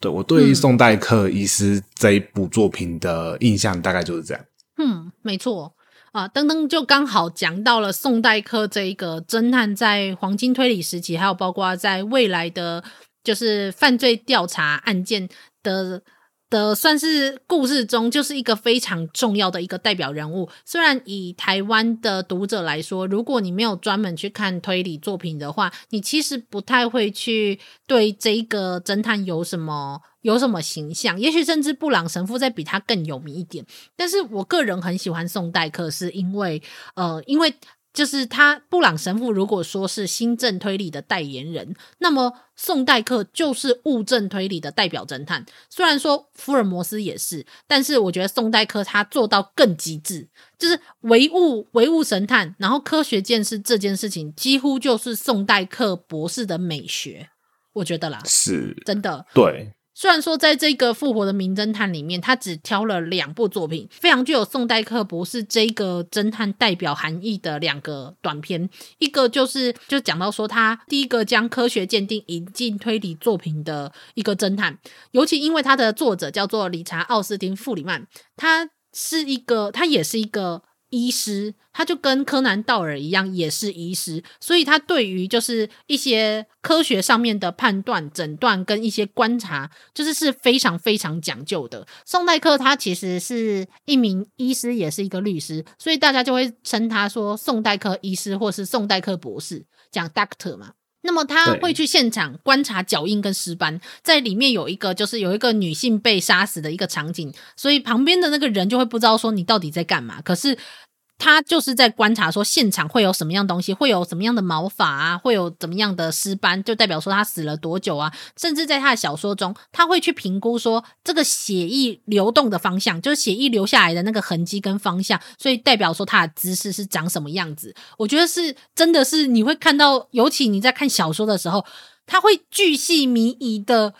D: 对，我对于宋代克医师这一部作品的印象大概就是这样。
A: 嗯，没错啊，登登就刚好讲到了宋代克这一个侦探在黄金推理时期，还有包括在未来的就是犯罪调查案件的。的算是故事中就是一个非常重要的一个代表人物。虽然以台湾的读者来说，如果你没有专门去看推理作品的话，你其实不太会去对这个侦探有什么有什么形象。也许甚至布朗神父再比他更有名一点。但是我个人很喜欢宋代克，是因为呃，因为。就是他，布朗神父如果说是新政推理的代言人，那么宋代克就是物证推理的代表侦探。虽然说福尔摩斯也是，但是我觉得宋代克他做到更极致，就是唯物唯物神探，然后科学鉴识这件事情，几乎就是宋代克博士的美学，我觉得啦，
D: 是
A: 真的，
D: 对。
A: 虽然说，在这个复活的名侦探里面，他只挑了两部作品，非常具有宋代克博士这个侦探代表含义的两个短篇。一个就是就讲到说，他第一个将科学鉴定引进推理作品的一个侦探，尤其因为他的作者叫做理查奥斯汀弗里曼，他是一个，他也是一个。医师，他就跟柯南道尔一样，也是医师，所以他对于就是一些科学上面的判断、诊断跟一些观察，就是是非常非常讲究的。宋代克他其实是一名医师，也是一个律师，所以大家就会称他说宋代克医师或是宋代克博士，讲 doctor 嘛。那么他会去现场观察脚印跟尸斑，在里面有一个就是有一个女性被杀死的一个场景，所以旁边的那个人就会不知道说你到底在干嘛，可是。他就是在观察说现场会有什么样东西，会有什么样的毛发啊，会有怎么样的尸斑，就代表说他死了多久啊。甚至在他的小说中，他会去评估说这个血液流动的方向，就是血液流下来的那个痕迹跟方向，所以代表说他的姿势是长什么样子。我觉得是真的是你会看到，尤其你在看小说的时候，他会巨细靡遗的。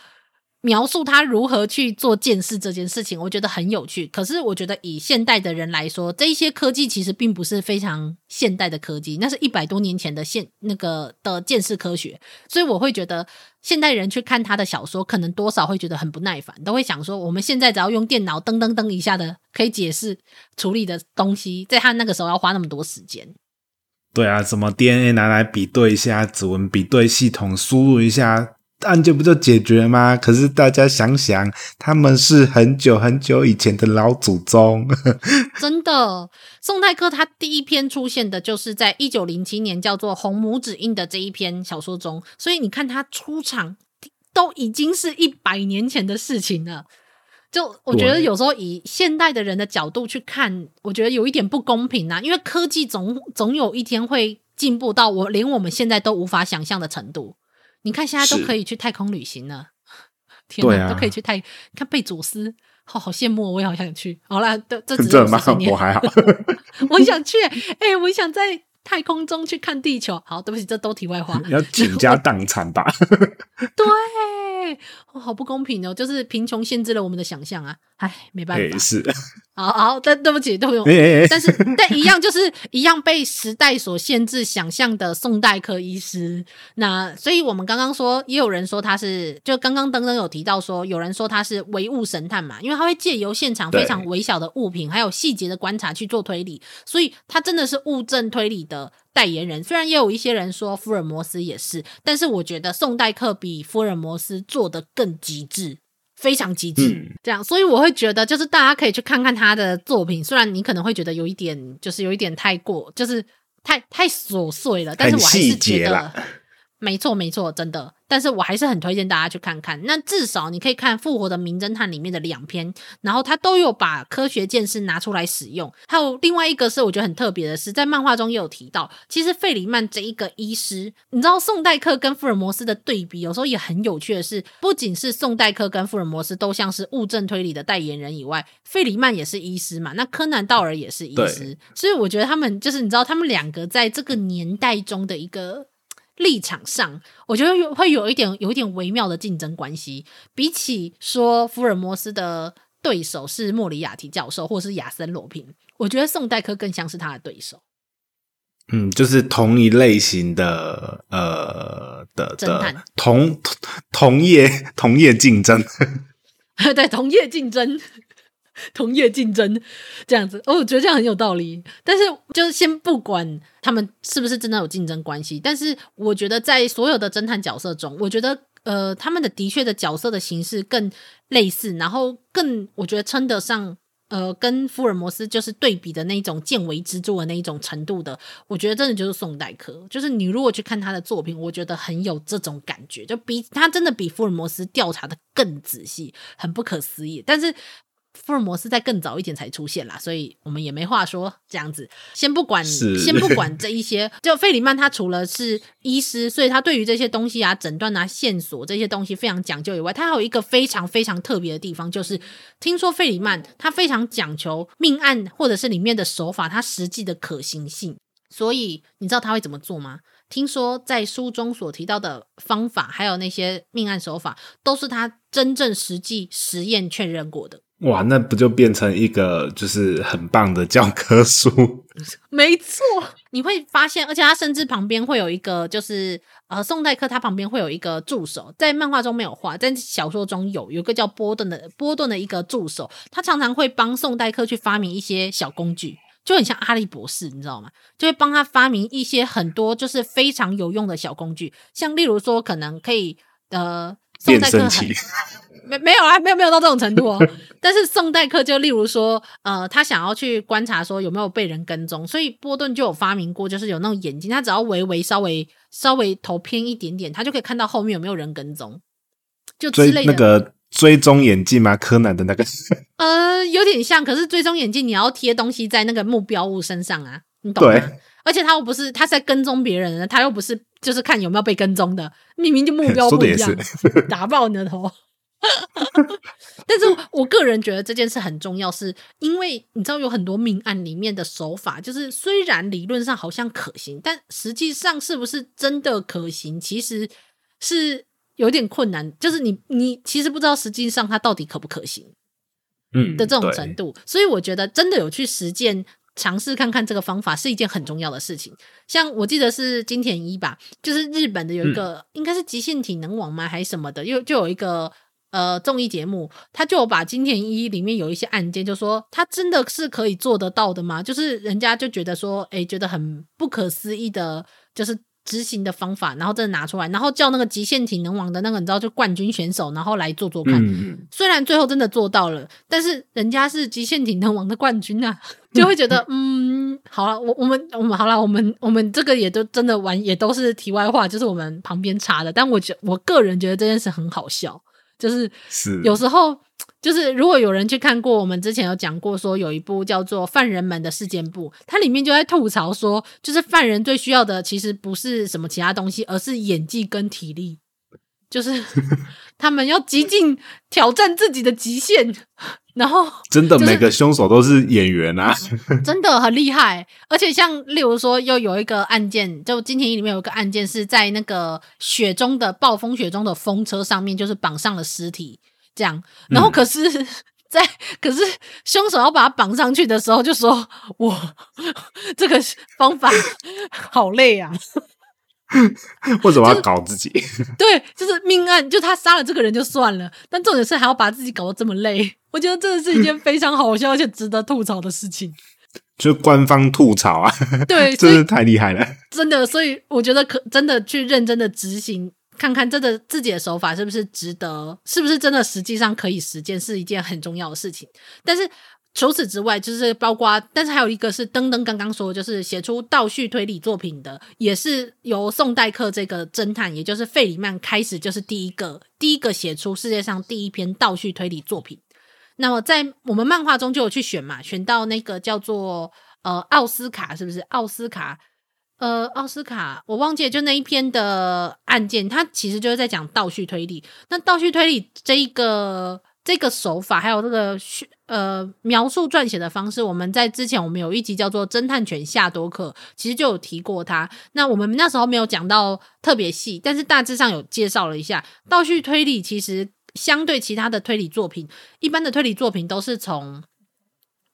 A: 描述他如何去做鉴识这件事情，我觉得很有趣。可是我觉得以现代的人来说，这一些科技其实并不是非常现代的科技，那是一百多年前的现那个的鉴识科学。所以我会觉得现代人去看他的小说，可能多少会觉得很不耐烦，都会想说，我们现在只要用电脑噔噔噔一下的可以解释处理的东西，在他那个时候要花那么多时间。
D: 对啊，什么 DNA 拿来比对一下，指纹比对系统输入一下。案件不就解决吗？可是大家想想，他们是很久很久以前的老祖宗。
A: 真的，宋代克他第一篇出现的就是在一九零七年，叫做《红拇指印》的这一篇小说中。所以你看他出场都已经是一百年前的事情了。就我觉得有时候以现代的人的角度去看，我觉得有一点不公平啊。因为科技总总有一天会进步到我连我们现在都无法想象的程度。你看，现在都可以去太空旅行了，天哪，啊、都可以去太。看贝佐斯，好好羡慕，我也好想去。好啦，这这只是
D: 我还好，
A: 我想去。哎、欸，我想在太空中去看地球。好，对不起，这都题外话。
D: 你要倾家荡产吧？
A: 对。哦，好不公平哦！就是贫穷限制了我们的想象啊！哎，没办法。欸、
D: 是，
A: 好好，但对不起，对不起。但是，但一样就是一样被时代所限制想象的宋代科医师。那所以，我们刚刚说，也有人说他是，就刚刚登登有提到说，有人说他是唯物神探嘛，因为他会借由现场非常微小的物品，还有细节的观察去做推理，所以他真的是物证推理的。代言人虽然也有一些人说福尔摩斯也是，但是我觉得宋代克比福尔摩斯做的更极致，非常极致。嗯、这样，所以我会觉得，就是大家可以去看看他的作品。虽然你可能会觉得有一点，就是有一点太过，就是太太琐碎了，但是我还是觉得，没错没错，真的。但是我还是很推荐大家去看看。那至少你可以看《复活的名侦探》里面的两篇，然后他都有把科学见识拿出来使用。还有另外一个是我觉得很特别的是，在漫画中也有提到，其实费里曼这一个医师，你知道宋代克跟福尔摩斯的对比，有时候也很有趣的是，不仅是宋代克跟福尔摩斯都像是物证推理的代言人以外，费里曼也是医师嘛，那柯南道尔也是医师，所以我觉得他们就是你知道，他们两个在这个年代中的一个。立场上，我觉得有会有一点有一点微妙的竞争关系。比起说福尔摩斯的对手是莫里亚提教授或是亚森罗平，我觉得宋代克更像是他的对手。
D: 嗯，就是同一类型的呃的侦探，同同业同业竞争，
A: 对，同业竞争。同业竞争这样子，哦，我觉得这样很有道理。但是，就是先不管他们是不是真的有竞争关系，但是我觉得在所有的侦探角色中，我觉得呃，他们的的确的角色的形式更类似，然后更我觉得称得上呃，跟福尔摩斯就是对比的那种见微知著的那一种程度的，我觉得真的就是宋代克，就是你如果去看他的作品，我觉得很有这种感觉，就比他真的比福尔摩斯调查的更仔细，很不可思议，但是。福尔摩斯在更早一点才出现啦，所以我们也没话说。这样子，先不管，先不管这一些。就费里曼他除了是医师，所以他对于这些东西啊、诊断啊、线索这些东西非常讲究以外，他还有一个非常非常特别的地方，就是听说费里曼他非常讲求命案或者是里面的手法，他实际的可行性。所以你知道他会怎么做吗？听说在书中所提到的方法，还有那些命案手法，都是他真正实际实验确认过的。
D: 哇，那不就变成一个就是很棒的教科书？
A: 没错，你会发现，而且他甚至旁边会有一个，就是呃，宋代克他旁边会有一个助手，在漫画中没有画，在小说中有，有一个叫波顿的波顿的一个助手，他常常会帮宋代克去发明一些小工具，就很像阿笠博士，你知道吗？就会帮他发明一些很多就是非常有用的小工具，像例如说可能可以呃，宋代克很。没没有啊，没有没有到这种程度哦。但是宋代克就例如说，呃，他想要去观察说有没有被人跟踪，所以波顿就有发明过，就是有那种眼睛，他只要微微稍微稍微头偏一点点，他就可以看到后面有没有人跟踪，就之类的。那
D: 个追踪眼镜吗？柯南的那个？
A: 呃，有点像，可是追踪眼镜你要贴东西在那个目标物身上啊，你懂吗？对。而且他又不是他是在跟踪别人的，他又不是就是看有没有被跟踪的，明明就目标不一样，打爆你的头。但是我个人觉得这件事很重要，是因为你知道有很多命案里面的手法，就是虽然理论上好像可行，但实际上是不是真的可行，其实是有点困难。就是你你其实不知道实际上它到底可不可行，嗯的这种程度。所以我觉得真的有去实践尝试看看这个方法是一件很重要的事情。像我记得是金田一吧，就是日本的有一个、嗯、应该是极限体能网吗还是什么的，又就有一个。呃，综艺节目，他就把金田一里面有一些案件，就说他真的是可以做得到的吗？就是人家就觉得说，哎、欸，觉得很不可思议的，就是执行的方法，然后真的拿出来，然后叫那个极限体能王的那个你知道就冠军选手，然后来做做看。嗯、虽然最后真的做到了，但是人家是极限体能王的冠军啊，就会觉得，嗯，好了，我我们我们好了，我们我们这个也都真的玩，也都是题外话，就是我们旁边插的。但我觉我个人觉得这件事很好笑。就是是有时候，就是如果有人去看过，我们之前有讲过，说有一部叫做《犯人们的事件簿》，它里面就在吐槽说，就是犯人最需要的其实不是什么其他东西，而是演技跟体力，就是 他们要极尽挑战自己的极限。然后
D: 真的每个凶手都是演员啊，
A: 真的很厉害。而且像例如说，又有一个案件，就金田一里面有一个案件是在那个雪中的暴风雪中的风车上面，就是绑上了尸体这样。然后可是 在，在可是凶手要把它绑上去的时候，就说：“我这个方法好累啊。”
D: 为什么要搞自己？
A: 就是、对，就是命案，就他杀了这个人就算了，但重点是还要把自己搞得这么累。我觉得这是一件 非常好笑而且值得吐槽的事情。
D: 就官方吐槽啊，
A: 对，
D: 真是太厉害了，
A: 真的。所以我觉得可真的去认真的执行，看看真的自己的手法是不是值得，是不是真的实际上可以实践，是一件很重要的事情。但是。除此之外，就是包括，但是还有一个是登登刚刚说，就是写出倒叙推理作品的，也是由宋代克这个侦探，也就是费里曼开始，就是第一个第一个写出世界上第一篇倒叙推理作品。那么在我们漫画中就有去选嘛，选到那个叫做呃奥斯卡，是不是奥斯卡？呃，奥斯卡，我忘记了，就那一篇的案件，它其实就是在讲倒叙推理。那倒叙推理这一个。这个手法还有这个呃描述撰写的方式，我们在之前我们有一集叫做《侦探犬夏多克》，其实就有提过它。那我们那时候没有讲到特别细，但是大致上有介绍了一下倒叙推理。其实相对其他的推理作品，一般的推理作品都是从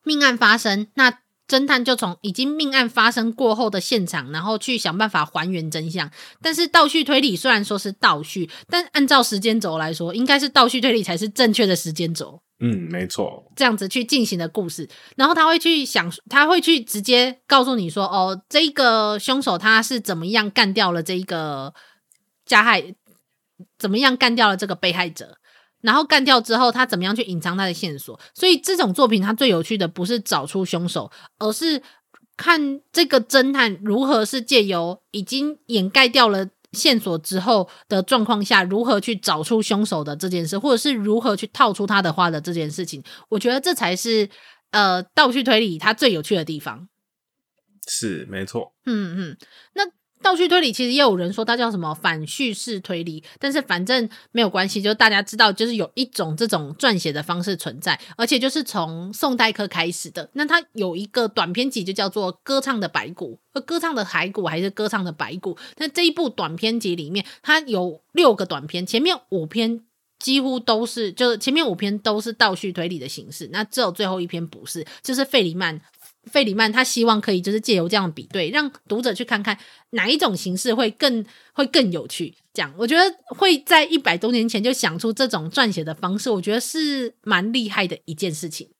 A: 命案发生那。侦探就从已经命案发生过后的现场，然后去想办法还原真相。但是倒叙推理虽然说是倒叙，但按照时间轴来说，应该是倒叙推理才是正确的时间轴。
D: 嗯，没错。
A: 这样子去进行的故事，然后他会去想，他会去直接告诉你说：“哦，这个凶手他是怎么样干掉了这一个加害。”怎么样干掉了这个被害者，然后干掉之后他怎么样去隐藏他的线索。所以这种作品它最有趣的不是找出凶手，而是看这个侦探如何是借由已经掩盖掉了线索之后的状况下，如何去找出凶手的这件事，或者是如何去套出他的话的这件事情。我觉得这才是呃倒叙推理它最有趣的地方。
D: 是没错，
A: 嗯嗯，那倒叙推理其实也有人说它叫什么反叙事推理，但是反正没有关系，就大家知道，就是有一种这种撰写的方式存在，而且就是从宋代科开始的。那它有一个短篇集，就叫做《歌唱的白骨》，呃，歌唱的骸骨还是歌唱的白骨？那这一部短篇集里面，它有六个短篇，前面五篇几乎都是，就是前面五篇都是倒叙推理的形式，那只有最后一篇不是，就是费里曼。费里曼他希望可以就是借由这样比对，让读者去看看哪一种形式会更会更有趣。这样，我觉得会在一百多年前就想出这种撰写的方式，我觉得是蛮厉害的一件事情。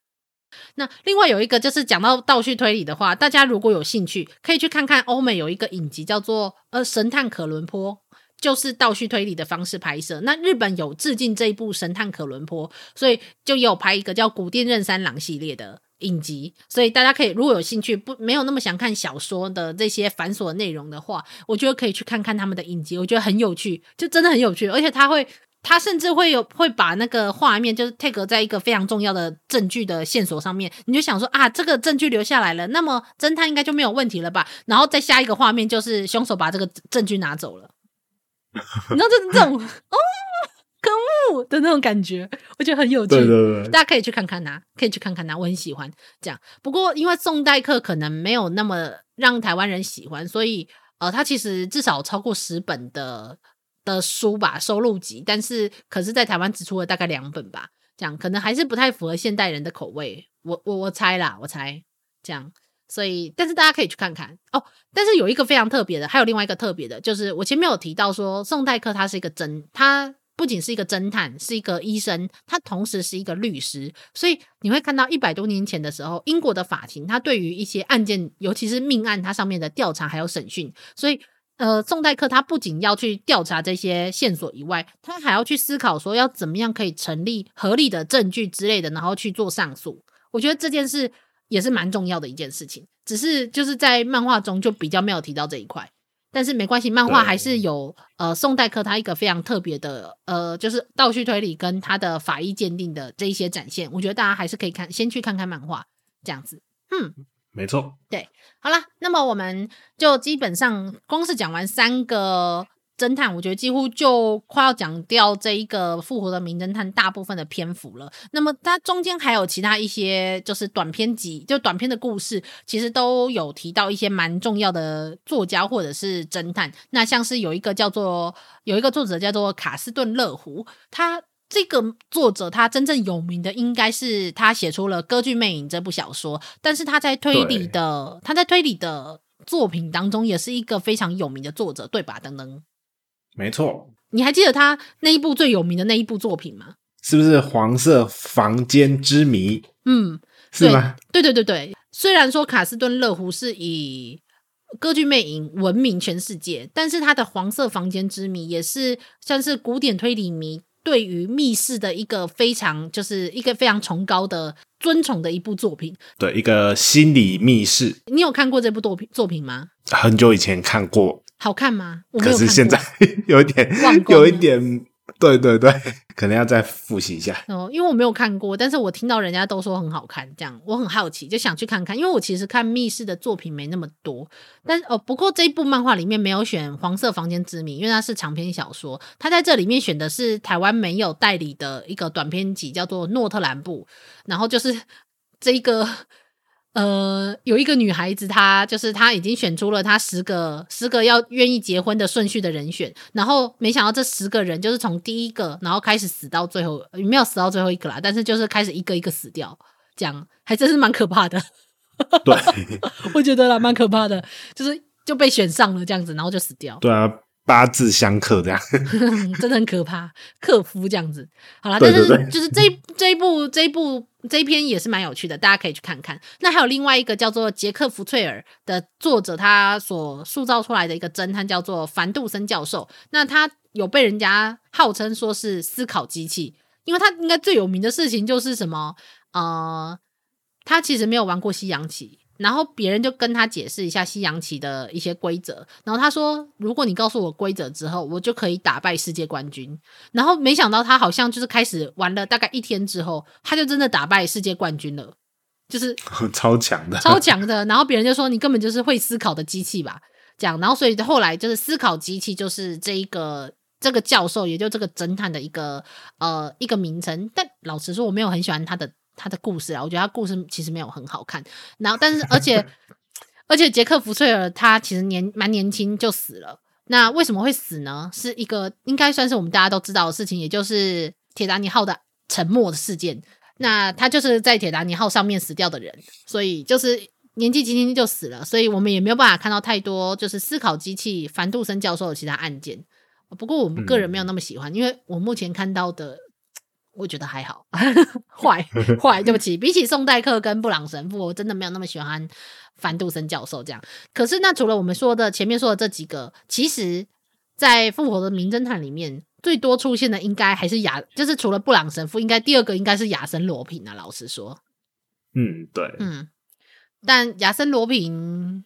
A: 那另外有一个就是讲到倒叙推理的话，大家如果有兴趣，可以去看看欧美有一个影集叫做呃《神探可伦坡》，就是倒叙推理的方式拍摄。那日本有致敬这一部《神探可伦坡》，所以就有拍一个叫《古殿任三郎》系列的。影集，所以大家可以如果有兴趣，不没有那么想看小说的这些繁琐内容的话，我觉得可以去看看他们的影集，我觉得很有趣，就真的很有趣，而且他会，他甚至会有会把那个画面就是 take 在一个非常重要的证据的线索上面，你就想说啊，这个证据留下来了，那么侦探应该就没有问题了吧？然后再下一个画面就是凶手把这个证据拿走了，你知道这这种哦。可恶的那种感觉，我觉得很有趣。对对对，大家可以去看看呐、啊，可以去看看呐、啊，我很喜欢这样。不过因为宋代课可能没有那么让台湾人喜欢，所以呃，它其实至少超过十本的的书吧，收录集。但是可是在台湾只出了大概两本吧，这样可能还是不太符合现代人的口味。我我我猜啦，我猜这样。所以，但是大家可以去看看哦。但是有一个非常特别的，还有另外一个特别的，就是我前面有提到说宋代课他是一个真他。不仅是一个侦探，是一个医生，他同时是一个律师，所以你会看到一百多年前的时候，英国的法庭，他对于一些案件，尤其是命案，它上面的调查还有审讯，所以呃，宋代克他不仅要去调查这些线索以外，他还要去思考说要怎么样可以成立合理的证据之类的，然后去做上诉。我觉得这件事也是蛮重要的一件事情，只是就是在漫画中就比较没有提到这一块。但是没关系，漫画还是有呃宋代科他一个非常特别的呃，就是倒叙推理跟他的法医鉴定的这一些展现，我觉得大家还是可以看，先去看看漫画这样子。嗯，
D: 没错，
A: 对，好啦，那么我们就基本上光是讲完三个。侦探，我觉得几乎就快要讲掉这一个复活的名侦探大部分的篇幅了。那么它中间还有其他一些，就是短篇集，就短篇的故事，其实都有提到一些蛮重要的作家或者是侦探。那像是有一个叫做有一个作者叫做卡斯顿·勒胡，他这个作者他真正有名的应该是他写出了《歌剧魅影》这部小说，但是他在推理的他在推理的作品当中也是一个非常有名的作者，对吧？等等。
D: 没错，
A: 你还记得他那一部最有名的那一部作品吗？
D: 是不是《黄色房间之谜》？
A: 嗯，
D: 是吗？
A: 对对对对，虽然说卡斯顿·乐胡是以歌剧魅影闻名全世界，但是他的《黄色房间之谜》也是算是古典推理迷对于密室的一个非常就是一个非常崇高的尊崇的一部作品。
D: 对，一个心理密室。
A: 你有看过这部作品作品吗？
D: 很久以前看过。
A: 好看吗？我
D: 可是现在 有一点，有一点，对对对，可能要再复习一下
A: 哦。因为我没有看过，但是我听到人家都说很好看，这样我很好奇，就想去看看。因为我其实看密室的作品没那么多，但哦，不过这一部漫画里面没有选《黄色房间之谜》，因为它是长篇小说，它在这里面选的是台湾没有代理的一个短篇集，叫做《诺特兰布》，然后就是这一个。呃，有一个女孩子，她就是她已经选出了她十个十个要愿意结婚的顺序的人选，然后没想到这十个人就是从第一个，然后开始死到最后，没有死到最后一个啦，但是就是开始一个一个死掉，这样还真是蛮可怕的。
D: 对，
A: 我觉得啦，蛮可怕的，就是就被选上了这样子，然后就死掉。
D: 对啊。八字相克这样，
A: 真的很可怕。克夫这样子，好啦，但是就是这一这一部这一部这一篇也是蛮有趣的，大家可以去看看。那还有另外一个叫做杰克·福翠尔的作者，他所塑造出来的一个侦探叫做凡杜森教授。那他有被人家号称说是思考机器，因为他应该最有名的事情就是什么？呃，他其实没有玩过西洋棋。然后别人就跟他解释一下西洋棋的一些规则，然后他说：“如果你告诉我规则之后，我就可以打败世界冠军。”然后没想到他好像就是开始玩了大概一天之后，他就真的打败世界冠军了，就是
D: 超强的，
A: 超强的。然后别人就说：“你根本就是会思考的机器吧？”这样，然后所以后来就是思考机器就是这一个这个教授，也就这个侦探的一个呃一个名称。但老实说，我没有很喜欢他的。他的故事啊，我觉得他故事其实没有很好看。然后，但是而且而且杰克·福翠尔他其实年蛮年轻就死了。那为什么会死呢？是一个应该算是我们大家都知道的事情，也就是铁达尼号的沉没的事件。那他就是在铁达尼号上面死掉的人，所以就是年纪轻轻就死了。所以我们也没有办法看到太多就是思考机器凡杜森教授的其他案件。不过我们个人没有那么喜欢，嗯、因为我目前看到的。我觉得还好，坏 坏，对不起。比起宋代克跟布朗神父，我真的没有那么喜欢凡杜森教授这样。可是，那除了我们说的前面说的这几个，其实，在复活的名侦探里面，最多出现的应该还是亚，就是除了布朗神父，应该第二个应该是亚森罗平啊。老实说，
D: 嗯，对，
A: 嗯，但亚森罗平，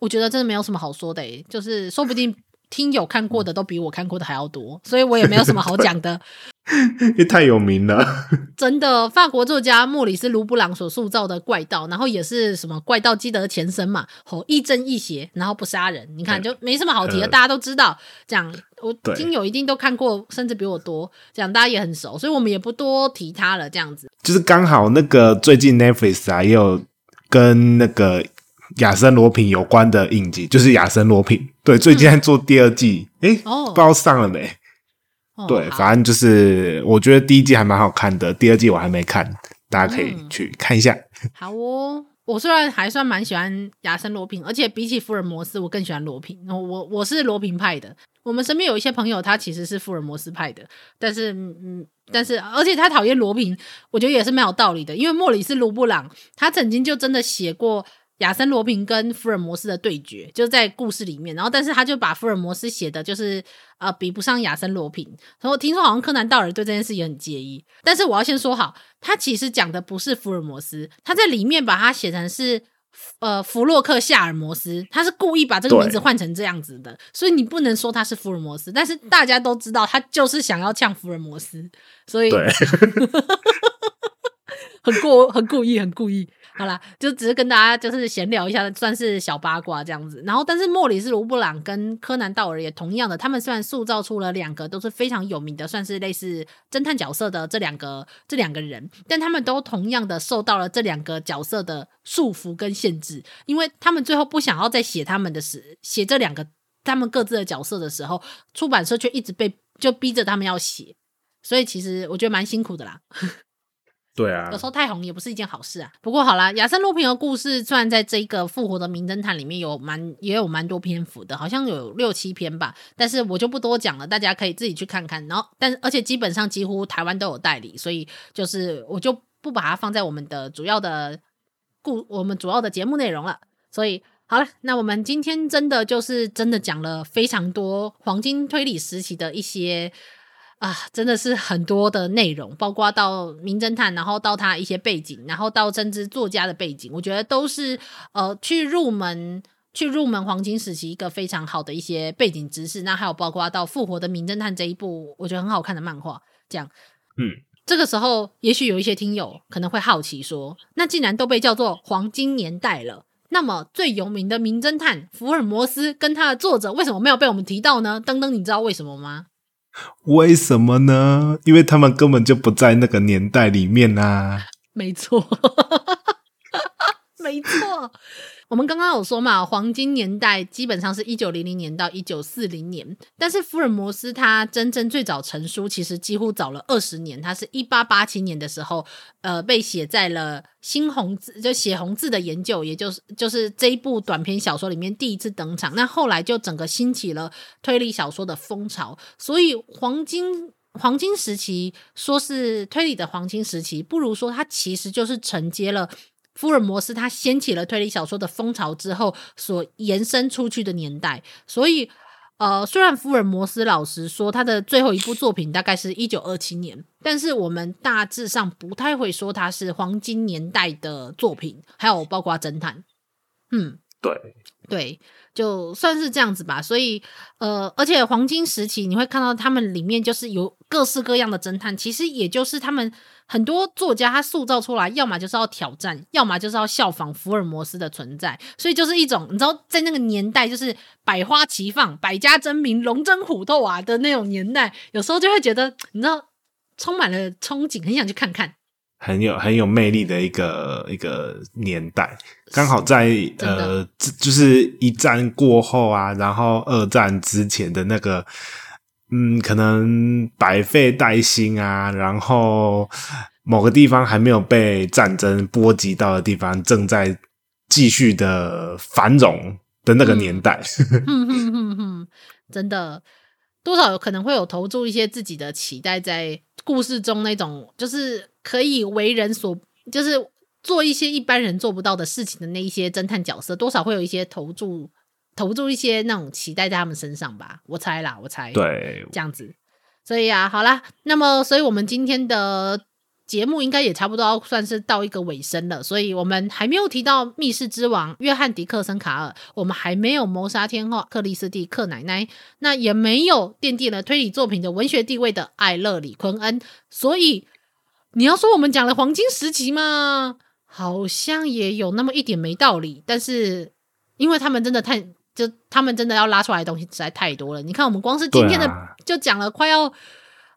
A: 我觉得真的没有什么好说的诶，就是说不定听友看过的都比我看过的还要多，所以我也没有什么好讲的。
D: 也太有名了，
A: 真的。法国作家莫里斯·卢布朗所塑造的怪盗，然后也是什么怪盗基德的前身嘛，吼，亦正亦邪，然后不杀人，你看就没什么好提的，呃、大家都知道。这样，我听友一定都看过，甚至比我多，这样大家也很熟，所以我们也不多提他了。这样子，
D: 就是刚好那个最近 Netflix 啊，也有跟那个亚森罗平有关的影集，就是亚森罗平。对，最近在做第二季，哎、嗯欸哦、不知道上了没？对，反正就是我觉得第一季还蛮好看的，第二季我还没看，大家可以去看一下。
A: 嗯、好哦，我虽然还算蛮喜欢亚森罗平，而且比起福尔摩斯，我更喜欢罗平。我我是罗平派的。我们身边有一些朋友，他其实是福尔摩斯派的，但是嗯，但是而且他讨厌罗平，我觉得也是蛮有道理的，因为莫里斯卢布朗他曾经就真的写过。亚森罗平跟福尔摩斯的对决，就在故事里面，然后但是他就把福尔摩斯写的就是呃比不上亚森罗平，然后听说好像柯南道尔对这件事也很介意，但是我要先说好，他其实讲的不是福尔摩斯，他在里面把它写成是呃弗洛克夏尔摩斯，他是故意把这个名字换成这样子的，所以你不能说他是福尔摩斯，但是大家都知道他就是想要呛福尔摩斯，所以对。很过很故意很故意。好啦，就只是跟大家就是闲聊一下，算是小八卦这样子。然后，但是莫里斯·卢布朗跟柯南·道尔也同样的，他们虽然塑造出了两个都是非常有名的，算是类似侦探角色的这两个这两个人，但他们都同样的受到了这两个角色的束缚跟限制，因为他们最后不想要再写他们的时，写这两个他们各自的角色的时候，出版社却一直被就逼着他们要写，所以其实我觉得蛮辛苦的啦。
D: 对啊，
A: 有时候太红也不是一件好事啊。不过好啦，亚森罗平的故事虽然在这一个复活的名侦探里面有蛮也有蛮多篇幅的，好像有六七篇吧。但是我就不多讲了，大家可以自己去看看。然后，但而且基本上几乎台湾都有代理，所以就是我就不把它放在我们的主要的故我们主要的节目内容了。所以好了，那我们今天真的就是真的讲了非常多黄金推理时期的一些。啊，真的是很多的内容，包括到名侦探，然后到他一些背景，然后到甚至作家的背景，我觉得都是呃去入门去入门黄金时期一个非常好的一些背景知识。那还有包括到复活的名侦探这一部，我觉得很好看的漫画。这样，
D: 嗯，
A: 这个时候也许有一些听友可能会好奇说，那既然都被叫做黄金年代了，那么最有名的名侦探福尔摩斯跟他的作者为什么没有被我们提到呢？登登，你知道为什么吗？
D: 为什么呢？因为他们根本就不在那个年代里面啊！
A: 没错，没错。我们刚刚有说嘛，黄金年代基本上是一九零零年到一九四零年，但是福尔摩斯他真正最早成书，其实几乎早了二十年。他是一八八七年的时候，呃，被写在了猩红字，就血红字的研究，也就是就是这一部短篇小说里面第一次登场。那后来就整个兴起了推理小说的风潮，所以黄金黄金时期说是推理的黄金时期，不如说它其实就是承接了。福尔摩斯他掀起了推理小说的风潮之后，所延伸出去的年代，所以呃，虽然福尔摩斯老实说他的最后一部作品大概是一九二七年，但是我们大致上不太会说他是黄金年代的作品，还有包括侦探，嗯，
D: 对。
A: 对。就算是这样子吧，所以呃，而且黄金时期你会看到他们里面就是有各式各样的侦探，其实也就是他们很多作家他塑造出来，要么就是要挑战，要么就是要效仿福尔摩斯的存在，所以就是一种你知道，在那个年代就是百花齐放、百家争鸣、龙争虎斗啊的那种年代，有时候就会觉得你知道充满了憧憬，很想去看看。
D: 很有很有魅力的一个一个年代，刚好在呃，就是一战过后啊，然后二战之前的那个，嗯，可能百废待兴啊，然后某个地方还没有被战争波及到的地方，正在继续的繁荣的那个年代。
A: 嗯真的，多少有可能会有投注一些自己的期待在故事中，那种就是。可以为人所，就是做一些一般人做不到的事情的那一些侦探角色，多少会有一些投注，投注一些那种期待在他们身上吧。我猜啦，我猜，
D: 对，
A: 这样子。所以啊，好啦，那么，所以我们今天的节目应该也差不多要算是到一个尾声了。所以我们还没有提到密室之王约翰迪克森卡尔，我们还没有谋杀天后克里斯蒂克奶奶，那也没有奠定了推理作品的文学地位的艾勒里昆恩，所以。你要说我们讲了黄金时期吗？好像也有那么一点没道理，但是因为他们真的太，就他们真的要拉出来的东西实在太多了。你看，我们光是今天的就讲了快要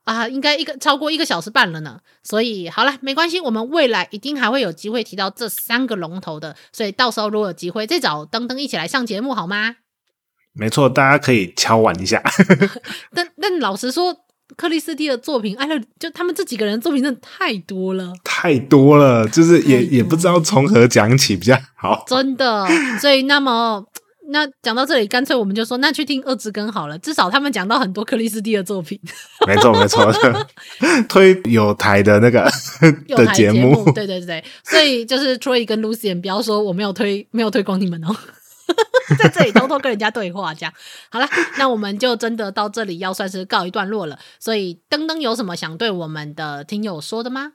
A: 啊，应该一个超过一个小时半了呢。所以好了，没关系，我们未来一定还会有机会提到这三个龙头的。所以到时候如果有机会再找登登一起来上节目，好吗？
D: 没错，大家可以敲碗一下。
A: 但但老实说。克里斯蒂的作品，哎，就他们这几个人的作品真的太多了，
D: 太多了，就是也也不知道从何讲起比较好。
A: 真的，所以那么那讲到这里，干脆我们就说，那去听二之根好了，至少他们讲到很多克里斯蒂的作品。
D: 没错没错，推有台的那个的节目，
A: 对对对，所以就是 Troy 跟 Lucien，不要说我没有推，没有推广你们哦。在这里偷偷跟人家对话，这样好了，那我们就真的到这里要算是告一段落了。所以，登登有什么想对我们的听友说的吗？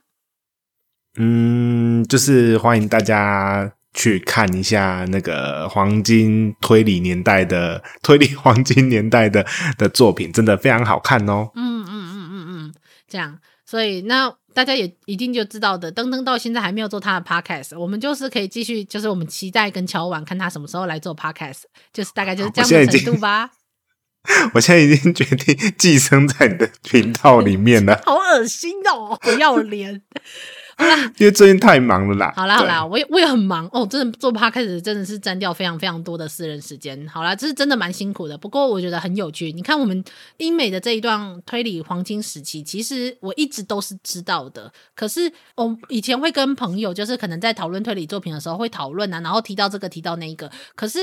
D: 嗯，就是欢迎大家去看一下那个黄金推理年代的推理黄金年代的的作品，真的非常好看哦。
A: 嗯嗯嗯嗯嗯，这样，所以那。大家也一定就知道的，登登到现在还没有做他的 podcast，我们就是可以继续，就是我们期待跟乔婉，看他什么时候来做 podcast，就是大概就是这样的程度吧。
D: 我现在已经决定寄生在你的频道里面了，
A: 好恶心哦，不要脸。
D: 因为最近太忙了啦。
A: 好啦好啦，我也我也很忙哦，真的做 podcast 真的是占掉非常非常多的私人时间。好啦，这是真的蛮辛苦的，不过我觉得很有趣。你看我们英美的这一段推理黄金时期，其实我一直都是知道的。可是我以前会跟朋友，就是可能在讨论推理作品的时候会讨论啊，然后提到这个提到那一个，可是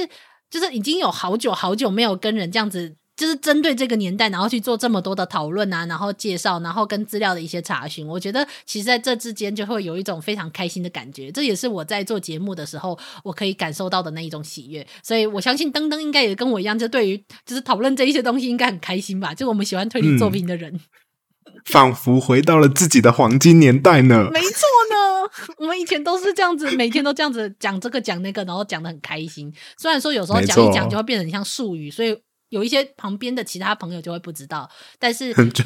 A: 就是已经有好久好久没有跟人这样子。就是针对这个年代，然后去做这么多的讨论啊，然后介绍，然后跟资料的一些查询，我觉得其实在这之间就会有一种非常开心的感觉。这也是我在做节目的时候，我可以感受到的那一种喜悦。所以我相信登登应该也跟我一样，就对于就是讨论这一些东西应该很开心吧？就我们喜欢推理作品的人，
D: 嗯、仿佛回到了自己的黄金年代呢。
A: 没错呢，我们以前都是这样子，每天都这样子讲这个讲那个，然后讲的很开心。虽然说有时候讲一讲就会变成像术语，所以。有一些旁边的其他朋友就会不知道，但是
D: 就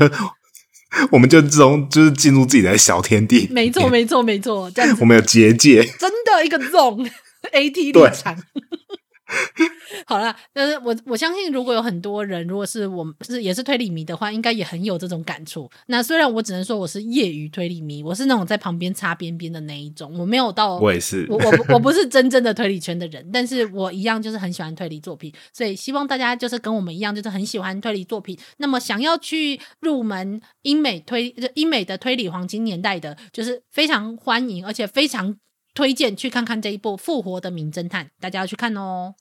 D: 我们就这种就是进入自己的小天地。
A: 没错，没错，没错，这样子
D: 我们有结界，
A: 真的一个 zone AT 立场。好了，但是我我相信，如果有很多人，如果是我们是也是推理迷的话，应该也很有这种感触。那虽然我只能说我是业余推理迷，我是那种在旁边擦边边的那一种，我没有到，
D: 我也是，
A: 我我我不是真正的推理圈的人，但是我一样就是很喜欢推理作品，所以希望大家就是跟我们一样，就是很喜欢推理作品。那么想要去入门英美推英美的推理黄金年代的，就是非常欢迎，而且非常。推荐去看看这一部《复活的名侦探》，大家要去看哦。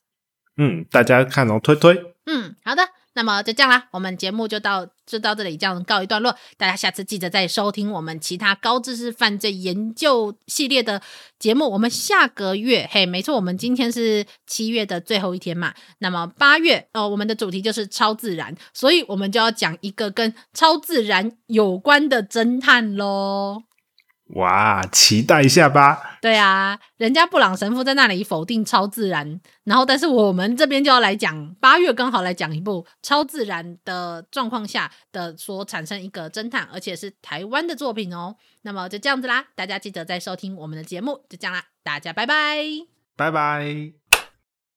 D: 嗯，大家看哦，推推。
A: 嗯，好的。那么就这样啦，我们节目就到就到这里，这样告一段落。大家下次记得再收听我们其他高知识犯罪研究系列的节目。我们下个月，嘿，没错，我们今天是七月的最后一天嘛。那么八月，呃，我们的主题就是超自然，所以我们就要讲一个跟超自然有关的侦探喽。
D: 哇，期待一下吧！
A: 对啊，人家布朗神父在那里否定超自然，然后但是我们这边就要来讲，八月刚好来讲一部超自然的状况下的所产生一个侦探，而且是台湾的作品哦。那么就这样子啦，大家记得再收听我们的节目，就这样啦，大家拜拜，
D: 拜拜。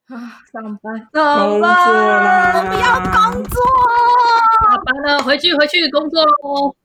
C: 啊，上班，
D: 工作啦！
A: 我不要工作，
C: 下班了，回去回去工作喽。